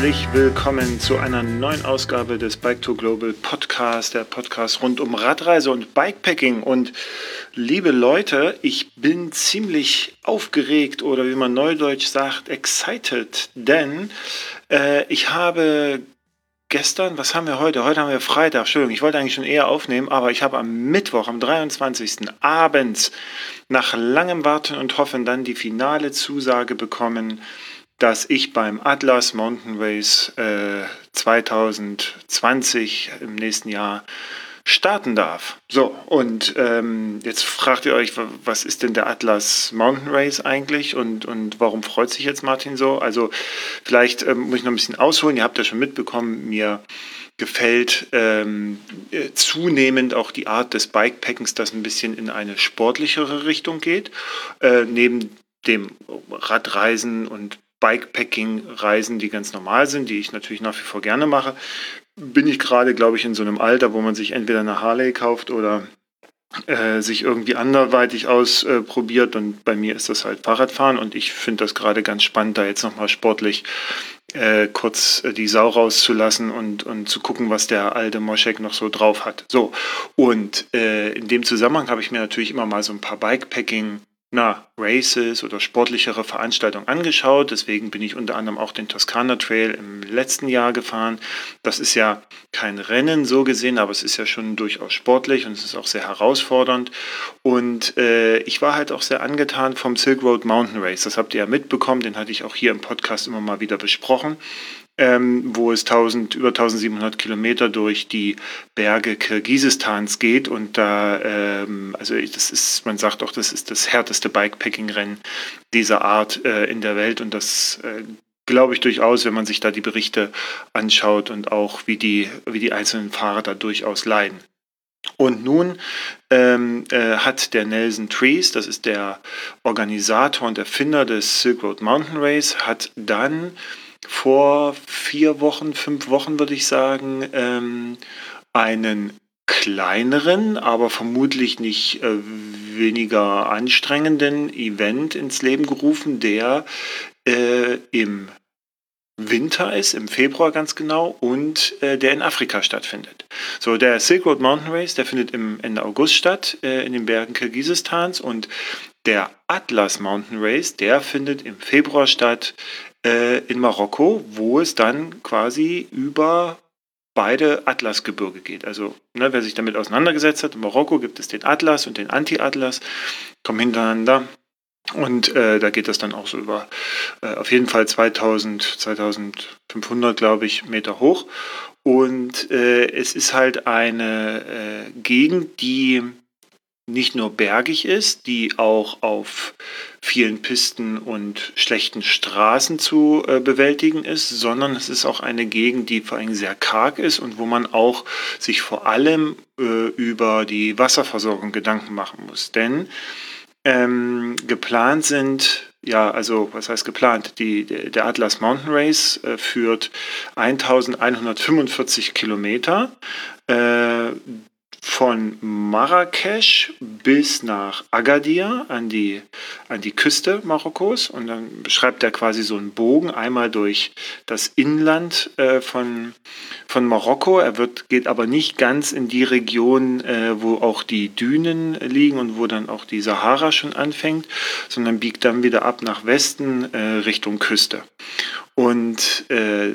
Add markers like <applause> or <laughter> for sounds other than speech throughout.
Herzlich willkommen zu einer neuen Ausgabe des Bike to Global Podcast, der Podcast rund um Radreise und Bikepacking. Und liebe Leute, ich bin ziemlich aufgeregt oder wie man neudeutsch sagt, excited, denn äh, ich habe gestern, was haben wir heute? Heute haben wir Freitag, Entschuldigung, ich wollte eigentlich schon eher aufnehmen, aber ich habe am Mittwoch, am 23. abends nach langem Warten und Hoffen dann die finale Zusage bekommen, dass ich beim Atlas Mountain Race äh, 2020 im nächsten Jahr starten darf. So, und ähm, jetzt fragt ihr euch, was ist denn der Atlas Mountain Race eigentlich und, und warum freut sich jetzt Martin so? Also vielleicht ähm, muss ich noch ein bisschen ausholen, ihr habt ja schon mitbekommen, mir gefällt ähm, äh, zunehmend auch die Art des Bikepackings, das ein bisschen in eine sportlichere Richtung geht. Äh, neben dem Radreisen und Bikepacking-Reisen, die ganz normal sind, die ich natürlich nach wie vor gerne mache, bin ich gerade, glaube ich, in so einem Alter, wo man sich entweder eine Harley kauft oder äh, sich irgendwie anderweitig ausprobiert. und bei mir ist das halt Fahrradfahren und ich finde das gerade ganz spannend, da jetzt nochmal sportlich äh, kurz äh, die Sau rauszulassen und, und zu gucken, was der alte Moschek noch so drauf hat. So, und äh, in dem Zusammenhang habe ich mir natürlich immer mal so ein paar Bikepacking- na, Races oder sportlichere Veranstaltungen angeschaut. Deswegen bin ich unter anderem auch den Toskana Trail im letzten Jahr gefahren. Das ist ja kein Rennen so gesehen, aber es ist ja schon durchaus sportlich und es ist auch sehr herausfordernd. Und äh, ich war halt auch sehr angetan vom Silk Road Mountain Race. Das habt ihr ja mitbekommen, den hatte ich auch hier im Podcast immer mal wieder besprochen ähm, wo es 1000, über 1700 Kilometer durch die Berge Kirgisistans geht. Und da, ähm, also das ist, man sagt auch, das ist das härteste Bikepacking-Rennen dieser Art äh, in der Welt. Und das äh, glaube ich durchaus, wenn man sich da die Berichte anschaut und auch wie die, wie die einzelnen Fahrer da durchaus leiden. Und nun ähm, äh, hat der Nelson Trees, das ist der Organisator und Erfinder des Silk Road Mountain Race, hat dann vor vier Wochen, fünf Wochen würde ich sagen, ähm, einen kleineren, aber vermutlich nicht äh, weniger anstrengenden Event ins Leben gerufen, der äh, im Winter ist, im Februar ganz genau, und äh, der in Afrika stattfindet. So, der Silk Road Mountain Race, der findet im Ende August statt, äh, in den Bergen Kirgisistans, und der Atlas Mountain Race, der findet im Februar statt äh, in Marokko, wo es dann quasi über beide Atlasgebirge geht. Also ne, wer sich damit auseinandergesetzt hat, in Marokko gibt es den Atlas und den Anti-Atlas, kommen hintereinander. Und äh, da geht das dann auch so über äh, auf jeden Fall 2000, 2500, glaube ich, Meter hoch. Und äh, es ist halt eine äh, Gegend, die nicht nur bergig ist, die auch auf vielen Pisten und schlechten Straßen zu äh, bewältigen ist, sondern es ist auch eine Gegend, die vor allem sehr karg ist und wo man auch sich vor allem äh, über die Wasserversorgung Gedanken machen muss. Denn ähm, geplant sind ja, also was heißt geplant? Die, der Atlas Mountain Race äh, führt 1145 Kilometer. Von Marrakesch bis nach Agadir an die, an die Küste Marokkos und dann beschreibt er quasi so einen Bogen einmal durch das Inland äh, von, von Marokko. Er wird, geht aber nicht ganz in die Region, äh, wo auch die Dünen liegen und wo dann auch die Sahara schon anfängt, sondern biegt dann wieder ab nach Westen äh, Richtung Küste. Und äh,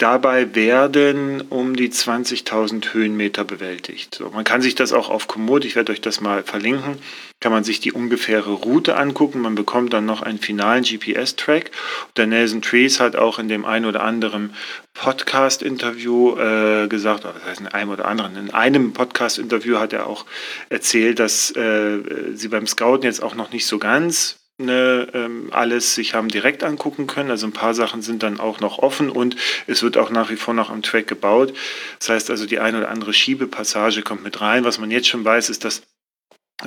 Dabei werden um die 20.000 Höhenmeter bewältigt. So, man kann sich das auch auf Komoot, ich werde euch das mal verlinken, kann man sich die ungefähre Route angucken. Man bekommt dann noch einen finalen GPS-Track. Der Nelson Trees hat auch in dem einen oder anderen Podcast-Interview äh, gesagt, das heißt in einem oder anderen, in einem Podcast-Interview hat er auch erzählt, dass äh, sie beim Scouten jetzt auch noch nicht so ganz ne, ähm, alles sich haben direkt angucken können. Also ein paar Sachen sind dann auch noch offen und es wird auch nach wie vor noch am Track gebaut. Das heißt also, die eine oder andere Schiebepassage kommt mit rein. Was man jetzt schon weiß, ist, dass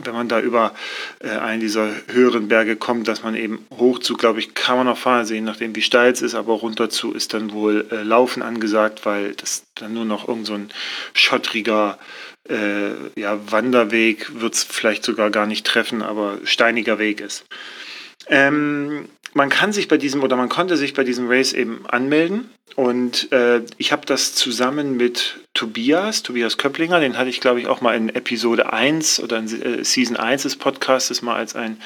wenn man da über äh, einen dieser höheren Berge kommt, dass man eben hoch zu, glaube ich, kann man noch fahren, sehen, nachdem wie steil es ist, aber runter zu ist dann wohl äh, Laufen angesagt, weil das dann nur noch irgend so ein schottriger äh, ja, Wanderweg wird es vielleicht sogar gar nicht treffen, aber steiniger Weg ist. Ähm, man kann sich bei diesem oder man konnte sich bei diesem Race eben anmelden und äh, ich habe das zusammen mit Tobias, Tobias Köpplinger, den hatte ich glaube ich auch mal in Episode 1 oder in äh, Season 1 des Podcasts mal als ein,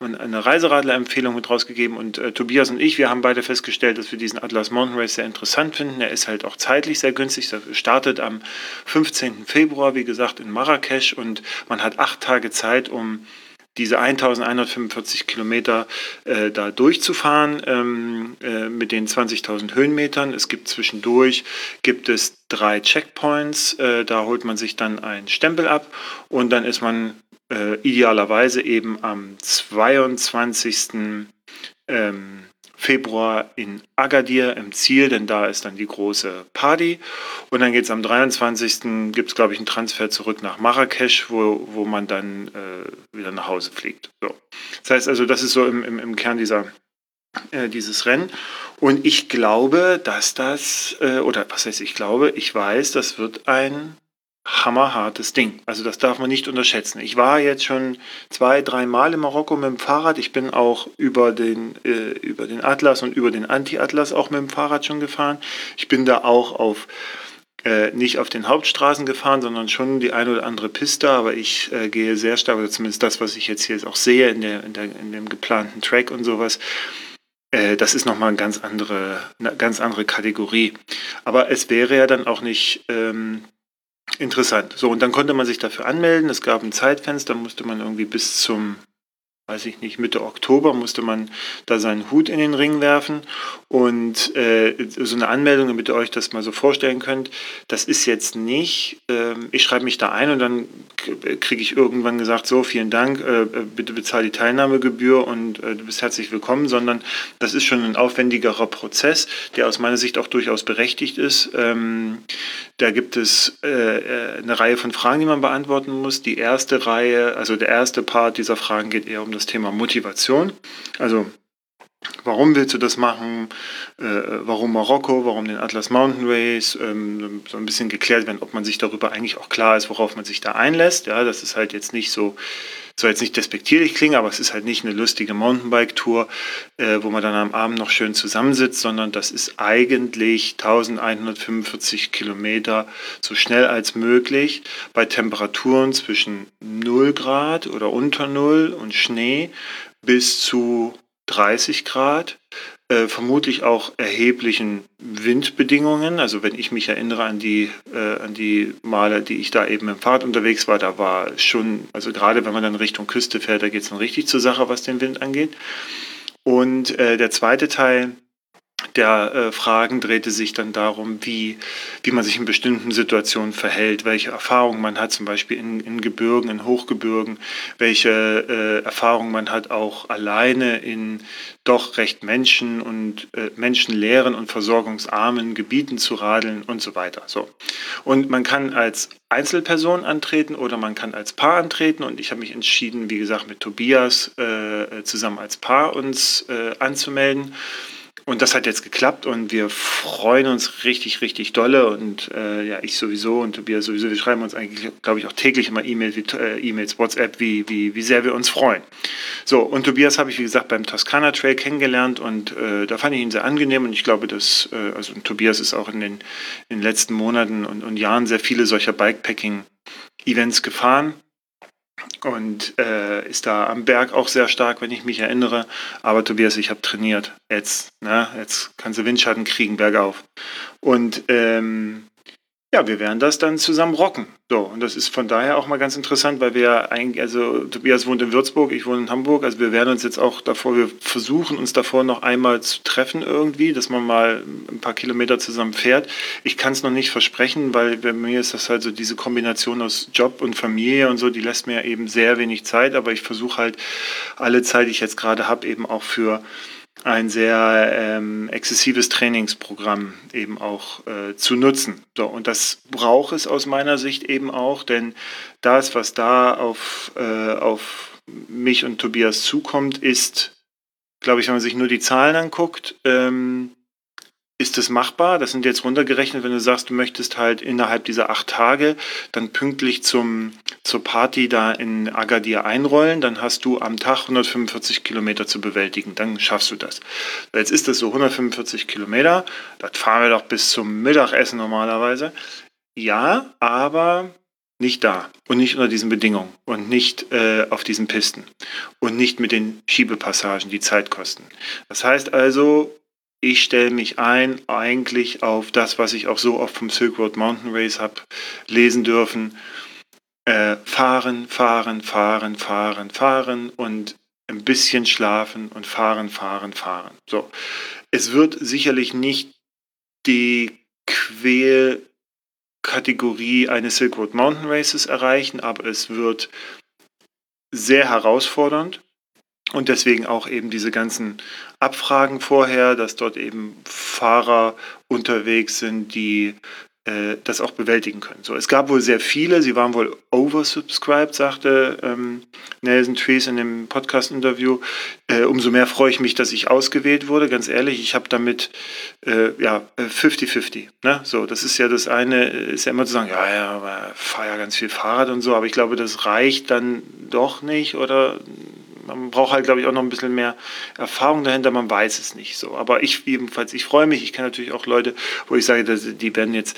eine Reiseradler-Empfehlung mit rausgegeben und äh, Tobias und ich, wir haben beide festgestellt, dass wir diesen Atlas Mountain Race sehr interessant finden. Er ist halt auch zeitlich sehr günstig, er startet am 15. Februar, wie gesagt, in Marrakesch und man hat acht Tage Zeit, um diese 1145 Kilometer äh, da durchzufahren ähm, äh, mit den 20.000 Höhenmetern. Es gibt zwischendurch gibt es drei Checkpoints, äh, da holt man sich dann einen Stempel ab und dann ist man äh, idealerweise eben am 22. Ähm, Februar in Agadir im Ziel, denn da ist dann die große Party. Und dann geht es am 23. gibt es, glaube ich, einen Transfer zurück nach Marrakesch, wo, wo man dann äh, wieder nach Hause fliegt. So. Das heißt also, das ist so im, im, im Kern dieser, äh, dieses Rennen. Und ich glaube, dass das, äh, oder was heißt ich glaube, ich weiß, das wird ein hammerhartes Ding. Also das darf man nicht unterschätzen. Ich war jetzt schon zwei, drei Mal in Marokko mit dem Fahrrad. Ich bin auch über den, äh, über den Atlas und über den Anti-Atlas auch mit dem Fahrrad schon gefahren. Ich bin da auch auf äh, nicht auf den Hauptstraßen gefahren, sondern schon die eine oder andere Piste, aber ich äh, gehe sehr stark, oder zumindest das, was ich jetzt hier auch sehe in, der, in, der, in dem geplanten Track und sowas, äh, das ist nochmal eine ganz andere, eine ganz andere Kategorie. Aber es wäre ja dann auch nicht ähm, Interessant. So, und dann konnte man sich dafür anmelden. Es gab ein Zeitfenster, musste man irgendwie bis zum weiß ich nicht, Mitte Oktober musste man da seinen Hut in den Ring werfen. Und äh, so eine Anmeldung, damit ihr euch das mal so vorstellen könnt, das ist jetzt nicht, äh, ich schreibe mich da ein und dann kriege ich irgendwann gesagt, so, vielen Dank, äh, bitte bezahl die Teilnahmegebühr und äh, du bist herzlich willkommen, sondern das ist schon ein aufwendigerer Prozess, der aus meiner Sicht auch durchaus berechtigt ist. Ähm, da gibt es äh, äh, eine Reihe von Fragen, die man beantworten muss. Die erste Reihe, also der erste Part dieser Fragen geht eher um das das Thema Motivation. Also Warum willst du das machen? Äh, warum Marokko? Warum den Atlas Mountain Race? Ähm, so ein bisschen geklärt werden, ob man sich darüber eigentlich auch klar ist, worauf man sich da einlässt. Ja, das ist halt jetzt nicht so, soll jetzt nicht despektierlich klingen, aber es ist halt nicht eine lustige Mountainbike-Tour, äh, wo man dann am Abend noch schön zusammensitzt, sondern das ist eigentlich 1145 Kilometer so schnell als möglich bei Temperaturen zwischen 0 Grad oder unter 0 und Schnee bis zu 30 Grad, äh, vermutlich auch erheblichen Windbedingungen. Also wenn ich mich erinnere an die, äh, an die Male, die ich da eben im Fahrt unterwegs war, da war schon, also gerade wenn man dann Richtung Küste fährt, da geht es dann richtig zur Sache, was den Wind angeht. Und äh, der zweite Teil der äh, Fragen drehte sich dann darum, wie, wie man sich in bestimmten Situationen verhält, welche Erfahrungen man hat, zum Beispiel in, in Gebirgen, in Hochgebirgen, welche äh, Erfahrungen man hat auch alleine in doch recht menschen- und äh, menschenleeren und versorgungsarmen Gebieten zu radeln und so weiter. So. Und man kann als Einzelperson antreten oder man kann als Paar antreten und ich habe mich entschieden, wie gesagt, mit Tobias äh, zusammen als Paar uns äh, anzumelden. Und das hat jetzt geklappt und wir freuen uns richtig, richtig dolle. Und äh, ja, ich sowieso und Tobias sowieso. Wir schreiben uns eigentlich, glaube ich, auch täglich immer E-Mails, äh, E-Mails, WhatsApp, wie, wie, wie sehr wir uns freuen. So, und Tobias habe ich, wie gesagt, beim Toskana Trail kennengelernt und äh, da fand ich ihn sehr angenehm. Und ich glaube, dass, äh, also Tobias ist auch in den, in den letzten Monaten und, und Jahren sehr viele solcher Bikepacking-Events gefahren und äh, ist da am Berg auch sehr stark, wenn ich mich erinnere. Aber Tobias, ich habe trainiert. Jetzt, ne? jetzt kannst du Windschatten kriegen bergauf. Und ähm, ja, wir werden das dann zusammen rocken. So, und das ist von daher auch mal ganz interessant, weil wir eigentlich, also Tobias wohnt in Würzburg, ich wohne in Hamburg, also wir werden uns jetzt auch davor, wir versuchen uns davor noch einmal zu treffen irgendwie, dass man mal ein paar Kilometer zusammen fährt. Ich kann es noch nicht versprechen, weil bei mir ist das halt so diese Kombination aus Job und Familie und so, die lässt mir eben sehr wenig Zeit, aber ich versuche halt alle Zeit, die ich jetzt gerade habe, eben auch für ein sehr ähm, exzessives Trainingsprogramm eben auch äh, zu nutzen. So, und das braucht es aus meiner Sicht eben auch, denn das, was da auf, äh, auf mich und Tobias zukommt, ist, glaube ich, wenn man sich nur die Zahlen anguckt, ähm, ist es machbar? Das sind jetzt runtergerechnet, wenn du sagst, du möchtest halt innerhalb dieser acht Tage dann pünktlich zum, zur Party da in Agadir einrollen, dann hast du am Tag 145 Kilometer zu bewältigen. Dann schaffst du das. Jetzt ist das so 145 Kilometer. Das fahren wir doch bis zum Mittagessen normalerweise. Ja, aber nicht da und nicht unter diesen Bedingungen und nicht äh, auf diesen Pisten und nicht mit den Schiebepassagen, die Zeit kosten. Das heißt also, ich stelle mich ein eigentlich auf das, was ich auch so oft vom Silk Road Mountain Race habe lesen dürfen. Äh, fahren, fahren, fahren, fahren, fahren und ein bisschen schlafen und fahren, fahren, fahren. So. Es wird sicherlich nicht die Quälkategorie eines Silk Road Mountain Races erreichen, aber es wird sehr herausfordernd und deswegen auch eben diese ganzen Abfragen vorher, dass dort eben Fahrer unterwegs sind, die äh, das auch bewältigen können. So, es gab wohl sehr viele, sie waren wohl oversubscribed, sagte ähm, Nelson Trees in dem Podcast-Interview. Äh, umso mehr freue ich mich, dass ich ausgewählt wurde. Ganz ehrlich, ich habe damit äh, ja 50-50. Ne? So, das ist ja das eine, ist ja immer zu sagen, ja, ja, fahre ja ganz viel Fahrrad und so, aber ich glaube, das reicht dann doch nicht oder man braucht halt, glaube ich, auch noch ein bisschen mehr Erfahrung dahinter. Man weiß es nicht so. Aber ich jedenfalls, ich freue mich. Ich kenne natürlich auch Leute, wo ich sage, die werden jetzt,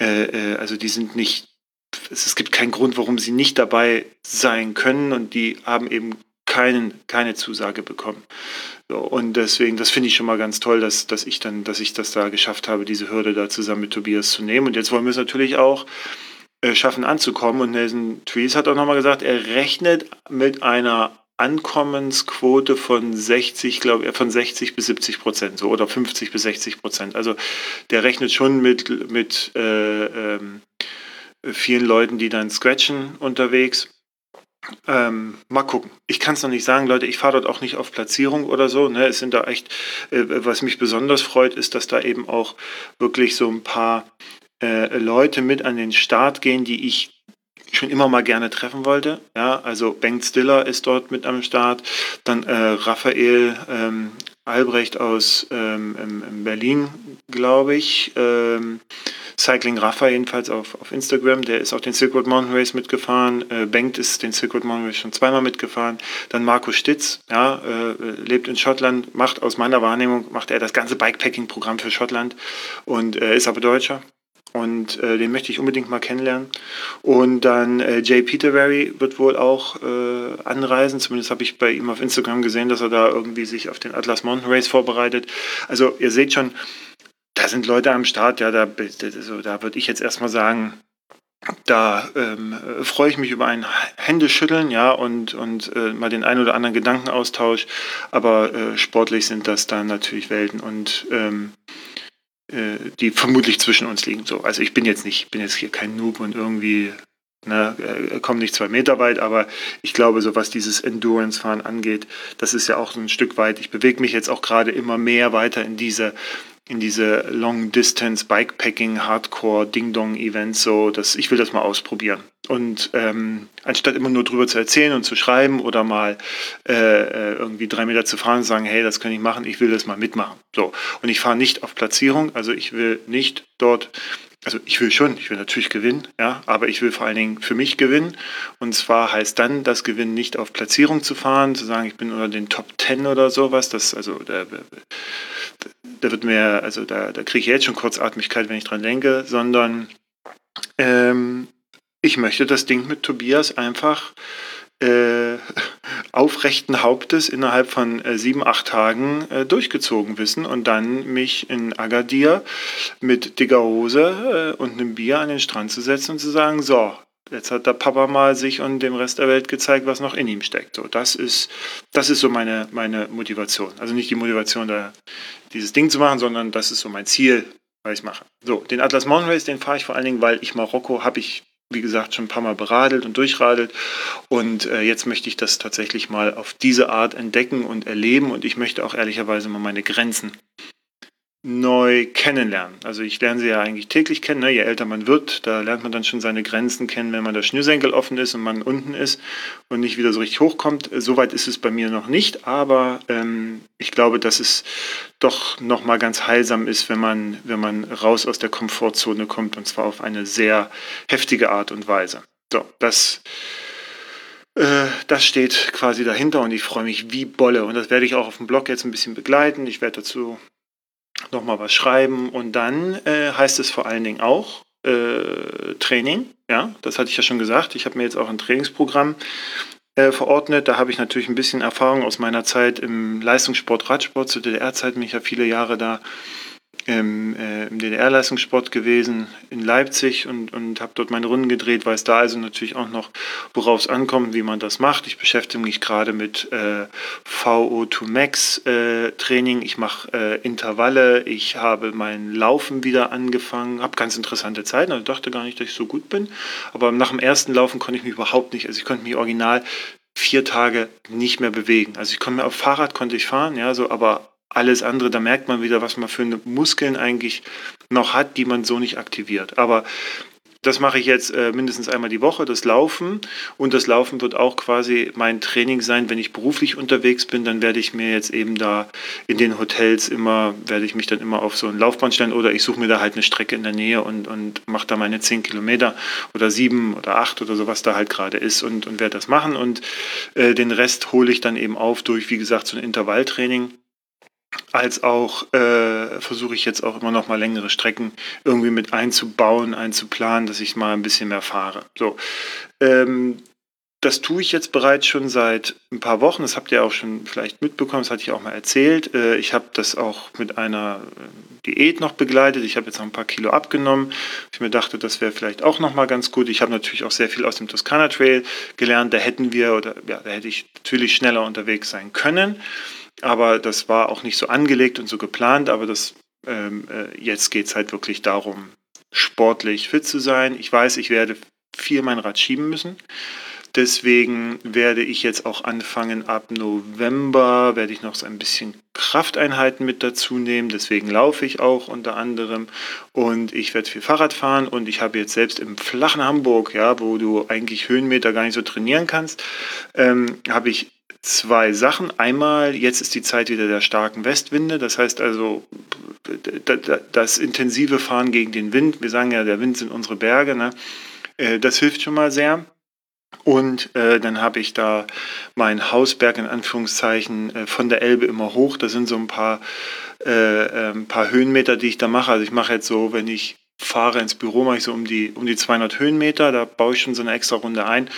äh, äh, also die sind nicht, es gibt keinen Grund, warum sie nicht dabei sein können und die haben eben keinen, keine Zusage bekommen. So, und deswegen, das finde ich schon mal ganz toll, dass, dass ich dann, dass ich das da geschafft habe, diese Hürde da zusammen mit Tobias zu nehmen. Und jetzt wollen wir es natürlich auch äh, schaffen anzukommen. Und Nelson Trees hat auch nochmal gesagt, er rechnet mit einer Ankommensquote von 60, glaube ich, von 60 bis 70 Prozent, so oder 50 bis 60 Prozent. Also der rechnet schon mit, mit äh, ähm, vielen Leuten, die dann scratchen unterwegs. Ähm, mal gucken. Ich kann es noch nicht sagen, Leute. Ich fahre dort auch nicht auf Platzierung oder so. Ne? Es sind da echt, äh, was mich besonders freut, ist, dass da eben auch wirklich so ein paar äh, Leute mit an den Start gehen, die ich schon immer mal gerne treffen wollte. Ja, also Bengt Stiller ist dort mit am Start, dann äh, Raphael ähm, Albrecht aus ähm, in Berlin, glaube ich. Ähm, Cycling Rafa jedenfalls auf, auf Instagram, der ist auch den Silk Road Mountain Race mitgefahren. Äh, Bengt ist den Silk Road Mountain Race schon zweimal mitgefahren. Dann Marco Stitz, ja, äh, lebt in Schottland, macht aus meiner Wahrnehmung, macht er das ganze Bikepacking-Programm für Schottland und äh, ist aber Deutscher und äh, den möchte ich unbedingt mal kennenlernen. Und dann äh, Jay Peterberry wird wohl auch äh, anreisen, zumindest habe ich bei ihm auf Instagram gesehen, dass er da irgendwie sich auf den Atlas Mountain Race vorbereitet. Also ihr seht schon, da sind Leute am Start, ja, da, also, da würde ich jetzt erstmal sagen, da ähm, freue ich mich über ein Händeschütteln, ja, und, und äh, mal den ein oder anderen Gedankenaustausch. Aber äh, sportlich sind das dann natürlich Welten und ähm, äh, die vermutlich zwischen uns liegen. So, also ich bin jetzt nicht, bin jetzt hier kein Noob und irgendwie ne, äh, komme nicht zwei Meter weit, aber ich glaube, so was dieses Endurance-Fahren angeht, das ist ja auch so ein Stück weit. Ich bewege mich jetzt auch gerade immer mehr weiter in diese in diese Long Distance Bikepacking Hardcore Ding Dong Events so, dass ich will das mal ausprobieren. Und ähm, anstatt immer nur drüber zu erzählen und zu schreiben oder mal äh, äh, irgendwie drei Meter zu fahren und sagen, hey, das kann ich machen, ich will das mal mitmachen. So. Und ich fahre nicht auf Platzierung, also ich will nicht dort, also ich will schon, ich will natürlich gewinnen, ja, aber ich will vor allen Dingen für mich gewinnen. Und zwar heißt dann das Gewinnen nicht auf Platzierung zu fahren, zu sagen, ich bin unter den Top Ten oder sowas. Das, also da, da wird mir, also da, da kriege ich jetzt schon Kurzatmigkeit, wenn ich dran denke, sondern ähm, ich möchte das Ding mit Tobias einfach äh, <laughs> aufrechten Hauptes innerhalb von äh, sieben, acht Tagen äh, durchgezogen wissen und dann mich in Agadir mit dicker Hose äh, und einem Bier an den Strand zu setzen und zu sagen, so, jetzt hat der Papa mal sich und dem Rest der Welt gezeigt, was noch in ihm steckt. So, das ist, das ist so meine, meine Motivation. Also nicht die Motivation, da, dieses Ding zu machen, sondern das ist so mein Ziel, was ich mache. So, den Atlas Mountain Race, den fahre ich vor allen Dingen, weil ich Marokko habe ich wie gesagt, schon ein paar Mal beradelt und durchradelt. Und äh, jetzt möchte ich das tatsächlich mal auf diese Art entdecken und erleben. Und ich möchte auch ehrlicherweise mal meine Grenzen neu kennenlernen. Also ich lerne sie ja eigentlich täglich kennen. Ne? Je älter man wird, da lernt man dann schon seine Grenzen kennen, wenn man der Schnürsenkel offen ist und man unten ist und nicht wieder so richtig hochkommt. Soweit ist es bei mir noch nicht, aber ähm, ich glaube, dass es doch nochmal ganz heilsam ist, wenn man, wenn man raus aus der Komfortzone kommt und zwar auf eine sehr heftige Art und Weise. So, das äh, das steht quasi dahinter und ich freue mich wie Bolle. Und das werde ich auch auf dem Blog jetzt ein bisschen begleiten. Ich werde dazu nochmal was schreiben und dann äh, heißt es vor allen Dingen auch äh, Training. Ja, das hatte ich ja schon gesagt. Ich habe mir jetzt auch ein Trainingsprogramm äh, verordnet. Da habe ich natürlich ein bisschen Erfahrung aus meiner Zeit im Leistungssport, Radsport. Zu DDR-Zeiten bin ich ja viele Jahre da im, äh, im DDR-Leistungssport gewesen in Leipzig und, und habe dort meine Runden gedreht, weiß da also natürlich auch noch, worauf es ankommt, wie man das macht. Ich beschäftige mich gerade mit äh, VO2 Max äh, Training. Ich mache äh, Intervalle. Ich habe mein Laufen wieder angefangen. Habe ganz interessante Zeiten. Also dachte gar nicht, dass ich so gut bin. Aber nach dem ersten Laufen konnte ich mich überhaupt nicht. Also ich konnte mich original vier Tage nicht mehr bewegen. Also ich konnte mir auf Fahrrad konnte ich fahren, ja, so, aber alles andere, da merkt man wieder, was man für Muskeln eigentlich noch hat, die man so nicht aktiviert. Aber das mache ich jetzt äh, mindestens einmal die Woche, das Laufen. Und das Laufen wird auch quasi mein Training sein, wenn ich beruflich unterwegs bin, dann werde ich mir jetzt eben da in den Hotels immer, werde ich mich dann immer auf so ein Laufband stellen oder ich suche mir da halt eine Strecke in der Nähe und, und mache da meine 10 Kilometer oder 7 oder 8 oder so, was da halt gerade ist und, und werde das machen. Und äh, den Rest hole ich dann eben auf durch, wie gesagt, so ein Intervalltraining als auch äh, versuche ich jetzt auch immer noch mal längere Strecken irgendwie mit einzubauen, einzuplanen, dass ich mal ein bisschen mehr fahre. So, ähm, das tue ich jetzt bereits schon seit ein paar Wochen. Das habt ihr auch schon vielleicht mitbekommen. Das hatte ich auch mal erzählt. Äh, ich habe das auch mit einer äh, Diät noch begleitet. Ich habe jetzt noch ein paar Kilo abgenommen. Ich mir dachte, das wäre vielleicht auch noch mal ganz gut. Ich habe natürlich auch sehr viel aus dem Toskana Trail gelernt. Da hätten wir oder ja, da hätte ich natürlich schneller unterwegs sein können aber das war auch nicht so angelegt und so geplant, aber das, ähm, äh, jetzt geht es halt wirklich darum, sportlich fit zu sein. Ich weiß, ich werde viel mein Rad schieben müssen. Deswegen werde ich jetzt auch anfangen, ab November werde ich noch so ein bisschen Krafteinheiten mit dazu nehmen. Deswegen laufe ich auch unter anderem und ich werde viel Fahrrad fahren und ich habe jetzt selbst im flachen Hamburg, ja, wo du eigentlich Höhenmeter gar nicht so trainieren kannst, ähm, habe ich zwei Sachen. Einmal, jetzt ist die Zeit wieder der starken Westwinde. Das heißt also, das intensive Fahren gegen den Wind. Wir sagen ja, der Wind sind unsere Berge. Ne? Äh, das hilft schon mal sehr. Und äh, dann habe ich da meinen Hausberg in Anführungszeichen äh, von der Elbe immer hoch. Da sind so ein paar, äh, ein ähm, paar Höhenmeter, die ich da mache. Also ich mache jetzt so, wenn ich fahre ins Büro, mache ich so um die, um die 200 Höhenmeter, da baue ich schon so eine extra Runde ein.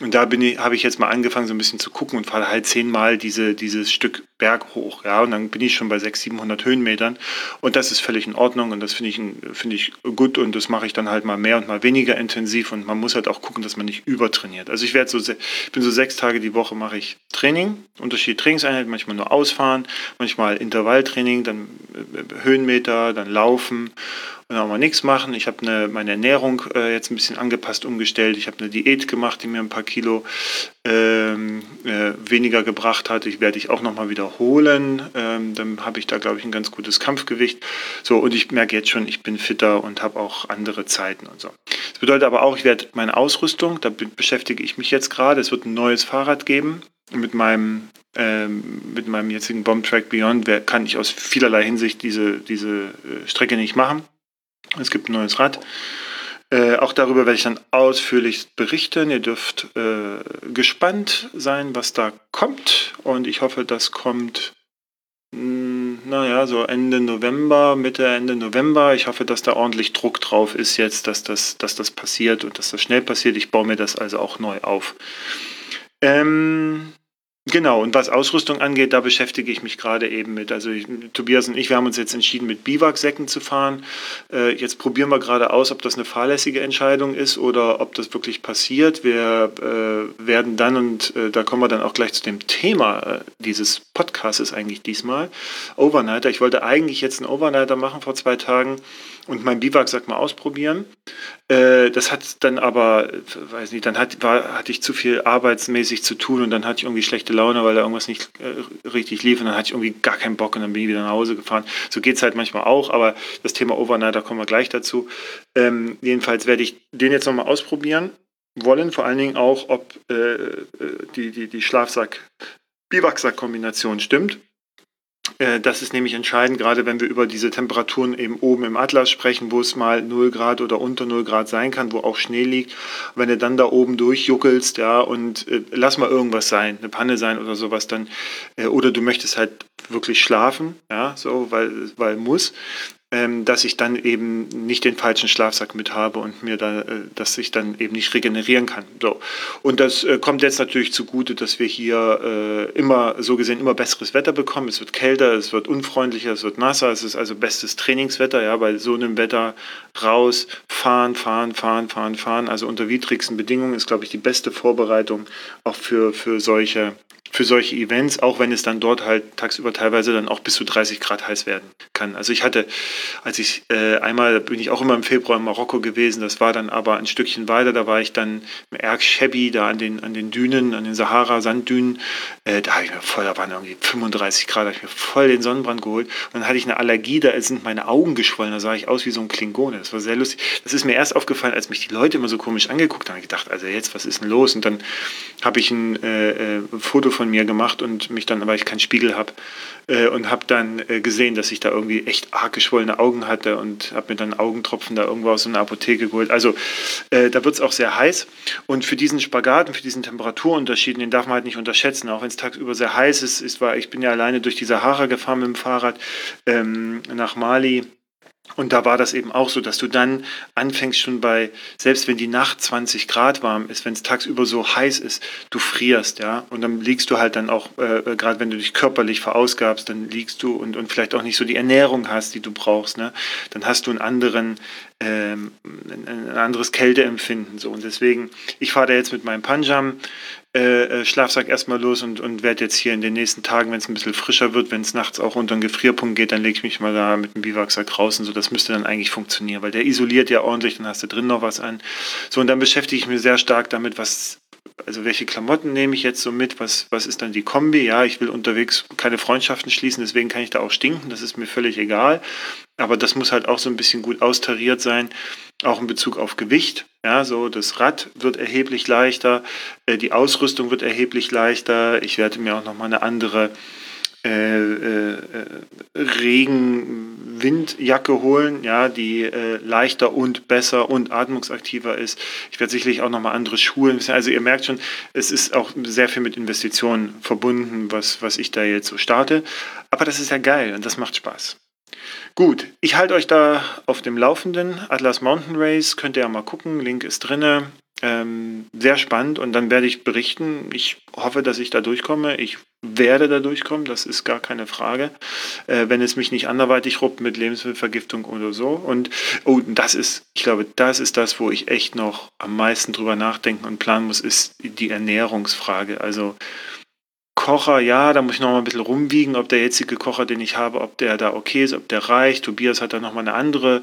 Und da bin ich, habe ich jetzt mal angefangen, so ein bisschen zu gucken und fahre halt zehnmal diese, dieses Stück Berg hoch. Ja, und dann bin ich schon bei 600, 700 Höhenmetern. Und das ist völlig in Ordnung und das finde ich, finde ich gut und das mache ich dann halt mal mehr und mal weniger intensiv und man muss halt auch gucken, dass man nicht übertrainiert. Also ich werde so, ich bin so sechs Tage die Woche mache ich Training, unterschiedliche Trainingseinheiten, manchmal nur ausfahren, manchmal Intervalltraining, dann äh, Höhenmeter, dann Laufen und auch mal nichts machen. Ich habe meine Ernährung äh, jetzt ein bisschen angepasst, umgestellt. Ich habe eine Diät gemacht, die mir ein paar Kilo ähm, äh, weniger gebracht hat. Ich werde ich auch nochmal wiederholen. Ähm, dann habe ich da, glaube ich, ein ganz gutes Kampfgewicht. So, und ich merke jetzt schon, ich bin fitter und habe auch andere Zeiten und so. Das bedeutet aber auch, ich werde meine Ausrüstung, da beschäftige ich mich jetzt gerade. Es wird ein neues Fahrrad geben mit meinem ähm, mit meinem jetzigen Bomb Track Beyond kann ich aus vielerlei Hinsicht diese, diese äh, Strecke nicht machen. Es gibt ein neues Rad. Äh, auch darüber werde ich dann ausführlich berichten. Ihr dürft äh, gespannt sein, was da kommt. Und ich hoffe, das kommt, mh, hm, naja, so Ende November, Mitte, Ende November. Ich hoffe, dass da ordentlich Druck drauf ist jetzt, dass das, dass das passiert und dass das schnell passiert. Ich baue mir das also auch neu auf. Ähm, Genau, und was Ausrüstung angeht, da beschäftige ich mich gerade eben mit. Also ich, Tobias und ich, wir haben uns jetzt entschieden, mit Biwaksäcken zu fahren. Äh, jetzt probieren wir gerade aus, ob das eine fahrlässige Entscheidung ist oder ob das wirklich passiert. Wir äh, werden dann, und äh, da kommen wir dann auch gleich zu dem Thema äh, dieses Podcasts eigentlich diesmal, Overnighter. Ich wollte eigentlich jetzt einen Overnighter machen vor zwei Tagen, und meinen Biwaksack mal ausprobieren. Äh, das hat dann aber, weiß nicht, dann hat, war, hatte ich zu viel arbeitsmäßig zu tun und dann hatte ich irgendwie schlechte Laune, weil da irgendwas nicht äh, richtig lief und dann hatte ich irgendwie gar keinen Bock und dann bin ich wieder nach Hause gefahren. So geht es halt manchmal auch, aber das Thema Overnight, da kommen wir gleich dazu. Ähm, jedenfalls werde ich den jetzt nochmal ausprobieren wollen, vor allen Dingen auch, ob äh, äh die, die, die Schlafsack-Biwaksack-Kombination stimmt. Äh, das ist nämlich entscheidend, gerade wenn wir über diese Temperaturen eben oben im Atlas sprechen, wo es mal 0 Grad oder unter 0 Grad sein kann, wo auch Schnee liegt. Wenn du dann da oben durchjuckelst, ja, und äh, lass mal irgendwas sein, eine Panne sein oder sowas, dann, äh, oder du möchtest halt wirklich schlafen, ja, so, weil, weil muss, ähm, dass ich dann eben nicht den falschen Schlafsack mit habe und mir da, äh, dass ich dann eben nicht regenerieren kann. So. Und das äh, kommt jetzt natürlich zugute, dass wir hier äh, immer, so gesehen, immer besseres Wetter bekommen. Es wird kälter, es wird unfreundlicher, es wird nasser, es ist also bestes Trainingswetter, ja, bei so einem Wetter raus, fahren, fahren, fahren, fahren, fahren. Also unter widrigsten Bedingungen ist, glaube ich, die beste Vorbereitung auch für, für solche für solche Events, auch wenn es dann dort halt tagsüber teilweise dann auch bis zu 30 Grad heiß werden kann. Also ich hatte, als ich äh, einmal, bin ich auch immer im Februar in Marokko gewesen, das war dann aber ein Stückchen weiter, da war ich dann im Erg Shebi, da an den, an den Dünen, an den Sahara-Sanddünen, äh, da habe ich mir voll, da waren irgendwie 35 Grad, da habe ich mir voll den Sonnenbrand geholt und dann hatte ich eine Allergie, da sind meine Augen geschwollen, da sah ich aus wie so ein Klingone, das war sehr lustig. Das ist mir erst aufgefallen, als mich die Leute immer so komisch angeguckt haben, ich gedacht, also jetzt, was ist denn los? Und dann habe ich ein äh, äh Foto von von mir gemacht und mich dann, weil ich keinen Spiegel habe, äh, und habe dann äh, gesehen, dass ich da irgendwie echt arg geschwollene Augen hatte und habe mir dann Augentropfen da irgendwo aus einer Apotheke geholt. Also äh, da wird es auch sehr heiß und für diesen Spagat und für diesen Temperaturunterschied, den darf man halt nicht unterschätzen, auch wenn es tagsüber sehr heiß ist. ist war, ich bin ja alleine durch die Sahara gefahren mit dem Fahrrad ähm, nach Mali und da war das eben auch so, dass du dann anfängst schon bei, selbst wenn die Nacht 20 Grad warm ist, wenn es tagsüber so heiß ist, du frierst, ja. Und dann liegst du halt dann auch, äh, äh, gerade wenn du dich körperlich verausgabst, dann liegst du und, und vielleicht auch nicht so die Ernährung hast, die du brauchst, ne. Dann hast du einen anderen, ähm, ein anderes Kälteempfinden, so. Und deswegen, ich fahre da jetzt mit meinem Panjam, äh, äh, Schlafsack erstmal los und, und werde jetzt hier in den nächsten Tagen, wenn es ein bisschen frischer wird, wenn es nachts auch unter den Gefrierpunkt geht, dann lege ich mich mal da mit dem Biwaksack draußen. So, das müsste dann eigentlich funktionieren, weil der isoliert ja ordentlich, dann hast du drin noch was an. So, und dann beschäftige ich mich sehr stark damit, was, also welche Klamotten nehme ich jetzt so mit, was, was ist dann die Kombi? Ja, ich will unterwegs keine Freundschaften schließen, deswegen kann ich da auch stinken, das ist mir völlig egal. Aber das muss halt auch so ein bisschen gut austariert sein, auch in Bezug auf Gewicht. Ja, so das Rad wird erheblich leichter, äh, die Ausrüstung wird erheblich leichter. Ich werde mir auch nochmal eine andere äh, äh, Regen-Windjacke holen, ja, die äh, leichter und besser und atmungsaktiver ist. Ich werde sicherlich auch nochmal andere Schuhe. Also ihr merkt schon, es ist auch sehr viel mit Investitionen verbunden, was, was ich da jetzt so starte. Aber das ist ja geil und das macht Spaß. Gut, ich halte euch da auf dem Laufenden. Atlas Mountain Race könnt ihr ja mal gucken. Link ist drinne. Ähm, sehr spannend und dann werde ich berichten. Ich hoffe, dass ich da durchkomme. Ich werde da durchkommen, das ist gar keine Frage. Äh, wenn es mich nicht anderweitig ruppt mit Lebensmittelvergiftung oder so. Und oh, das ist, ich glaube, das ist das, wo ich echt noch am meisten drüber nachdenken und planen muss, ist die Ernährungsfrage. Also Kocher, ja, da muss ich noch mal ein bisschen rumwiegen, ob der jetzige Kocher, den ich habe, ob der da okay ist, ob der reicht. Tobias hat da noch mal eine andere